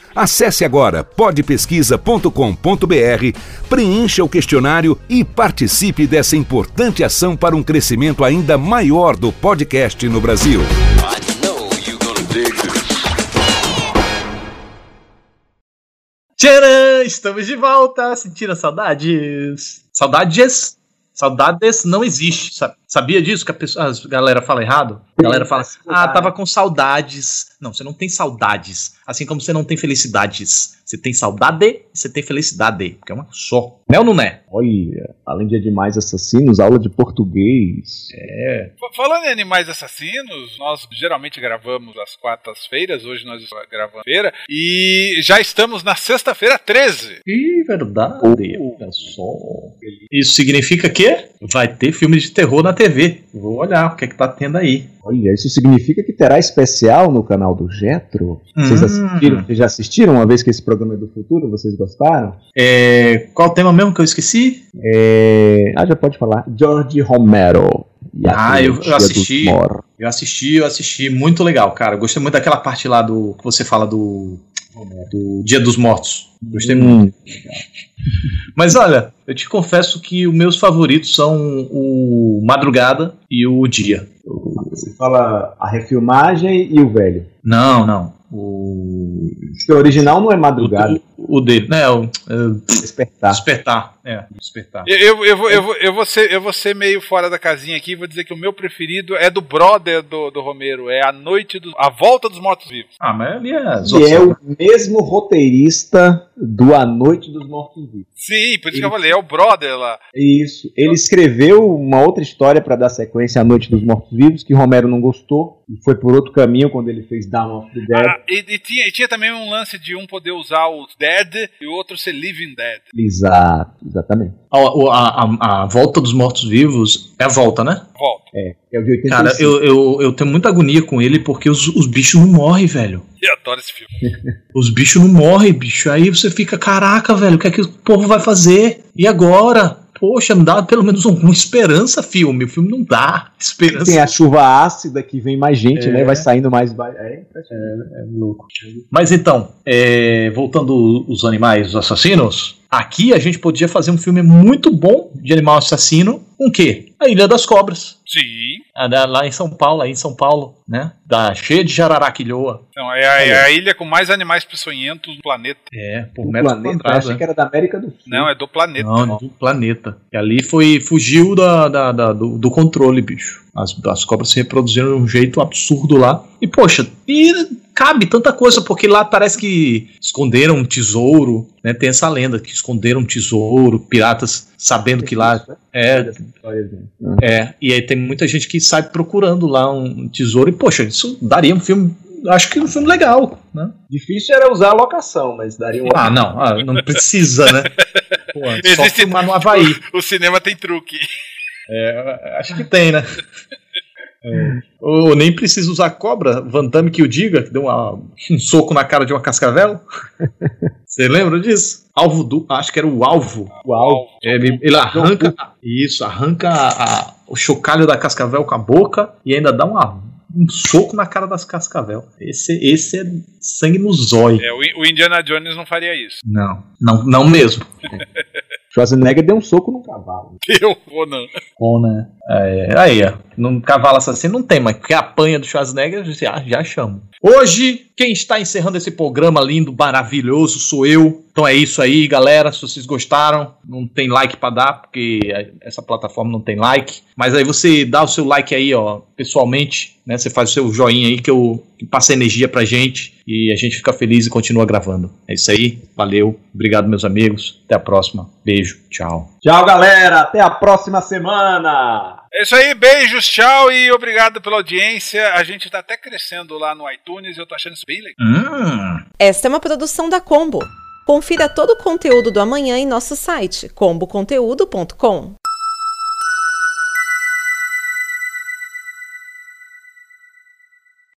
S6: Acesse agora podpesquisa.com.br, preencha o questionário e participe dessa importante ação para um crescimento ainda maior do podcast no Brasil.
S4: Tcharam! Estamos de volta! Sentiram saudades? Saudades? Saudades não existe. Sa- Sabia disso que a, pessoa, a galera fala errado? A galera fala, ah, tava com saudades. Não, você não tem saudades. Assim como você não tem felicidades. Você tem saudade e você tem felicidade. Porque é uma só. Né ou não é?
S2: Olha, além de Animais Assassinos, aula de português.
S4: É.
S3: Falando em animais assassinos, nós geralmente gravamos às quartas-feiras, hoje nós estamos gravando feira, e já estamos na sexta-feira 13.
S4: Ih, verdade.
S2: Oh.
S4: Olha só. Isso significa que vai ter filme de terror na TV. Vou olhar o que é que tá tendo aí.
S2: Olha, isso significa que terá especial no canal do Jetro? Vocês
S4: Hum.
S2: assistiram? Vocês já assistiram uma vez que esse programa é do futuro? Vocês gostaram?
S4: É, qual o tema mesmo que eu esqueci?
S2: É... Ah, já pode falar. George Romero.
S4: Ah, eu- eu assisti. Eu assisti, eu assisti, muito legal, cara. Gostei muito daquela parte lá do que você fala do, do Dia dos Mortos. Gostei muito. Mas olha, eu te confesso que os meus favoritos são o Madrugada e o Dia.
S2: Você fala a refilmagem e o velho.
S4: Não, não. O.
S2: O original não é madrugada,
S4: O, dele, né? O, é,
S2: despertar.
S4: despertar. É, despertar.
S3: Eu, eu, eu, vou, eu, vou, eu, vou ser, eu vou ser meio fora da casinha aqui e vou dizer que o meu preferido é do brother do, do Romero, é A Noite do, A Volta dos Mortos-Vivos.
S4: Ah, mas ali é.
S2: Que é o mesmo roteirista do A Noite dos Mortos Vivos.
S3: Sim, por isso que eu falei, é o brother lá.
S2: Isso. Ele escreveu uma outra história para dar sequência à Noite dos Mortos Vivos, que Romero não gostou e foi por outro caminho quando ele fez Down of the Dead.
S3: Ah, e, e tinha, e tinha também um lance de um poder usar o Dead e o outro ser Living Dead.
S2: Exato, exatamente.
S4: A, a, a, a volta dos mortos-vivos é a volta, né?
S3: Volta.
S2: É, é o de 85.
S4: Cara, eu, eu, eu tenho muita agonia com ele porque os, os bichos não morrem, velho.
S3: Eu adoro esse filme.
S4: Os bichos não morrem, bicho. Aí você fica, caraca, velho, o que é que o povo vai fazer? E agora? Poxa, não dá pelo menos uma esperança, filme. O filme não dá esperança.
S2: Tem a chuva ácida que vem mais gente,
S4: É.
S2: né? Vai saindo mais. É, impressionante.
S4: É louco. Mas então, é, voltando os animais os assassinos, aqui a gente podia fazer um filme muito bom de animal assassino. Com o quê? A Ilha das Cobras.
S3: Sim.
S4: Ah, né, Lá em São Paulo, aí em São Paulo, né? Da, cheia de jararaquilhoa.
S3: Então, é a, é a ilha com mais animais peçonhentos do planeta.
S4: É, por
S2: O
S4: metro
S2: planeta, eu
S4: quadrado.
S2: achei
S4: né?
S2: que era da América do Sul.
S3: Não, é do planeta.
S4: Não, do planeta. E ali foi, fugiu da, da- da- do, do controle, bicho. As, as cobras se reproduziram de um jeito absurdo lá. E, poxa, e cabe tanta coisa, porque lá parece que esconderam um tesouro, né? Tem essa lenda que esconderam um tesouro, piratas sabendo que lá. É,
S2: né?
S4: é. E aí tem muita gente que sai procurando lá um tesouro. E, poxa, isso daria um filme. Acho que um filme legal, né?
S2: Difícil era usar a locação, mas daria um.
S4: Ah, não, ah, não precisa, né? Pô, só
S3: Existe-
S4: filmar no Havaí.
S3: O cinema tem truque.
S4: É, acho que tem, né? Ou nem precisa usar cobra, Van Damme que o diga, que deu uma- um soco na cara de uma cascavel. Você lembra disso? Alvo do. Acho que era o alvo.
S2: Uau.
S4: Ele, ele arranca. Isso, arranca a- a- o chocalho da cascavel com a boca e ainda dá uma- um soco na cara das cascavel. Esse, esse é sangue no zóio.
S3: É, o, o Indiana Jones não faria isso.
S4: Não, não, não mesmo.
S2: Schwarzenegger deu um soco no cavalo.
S3: Eu ou não.
S4: Bom, né? É, aí, ó. Num cavalo assassino não tem, mas que apanha do Schwarzenegger já, já chamo. Hoje, quem está encerrando esse programa lindo, maravilhoso, sou eu. Então é isso aí, galera. Se vocês gostaram, não tem like pra dar, porque essa plataforma não tem like. Mas aí você dá o seu like aí, ó, pessoalmente, né? Você faz o seu joinha aí que eu que passa energia pra gente e a gente fica feliz e continua gravando. É isso aí. Valeu. Obrigado, meus amigos. Até a próxima. Beijo. Tchau.
S2: Tchau, galera. Até a próxima semana.
S3: É isso aí, beijos, tchau e obrigado pela audiência. A gente tá até crescendo lá no iTunes, eu tô achando isso bem legal.
S4: Hum.
S7: Esta é uma produção da Combo. Confira todo o conteúdo do amanhã em nosso site comboconteúdo.com.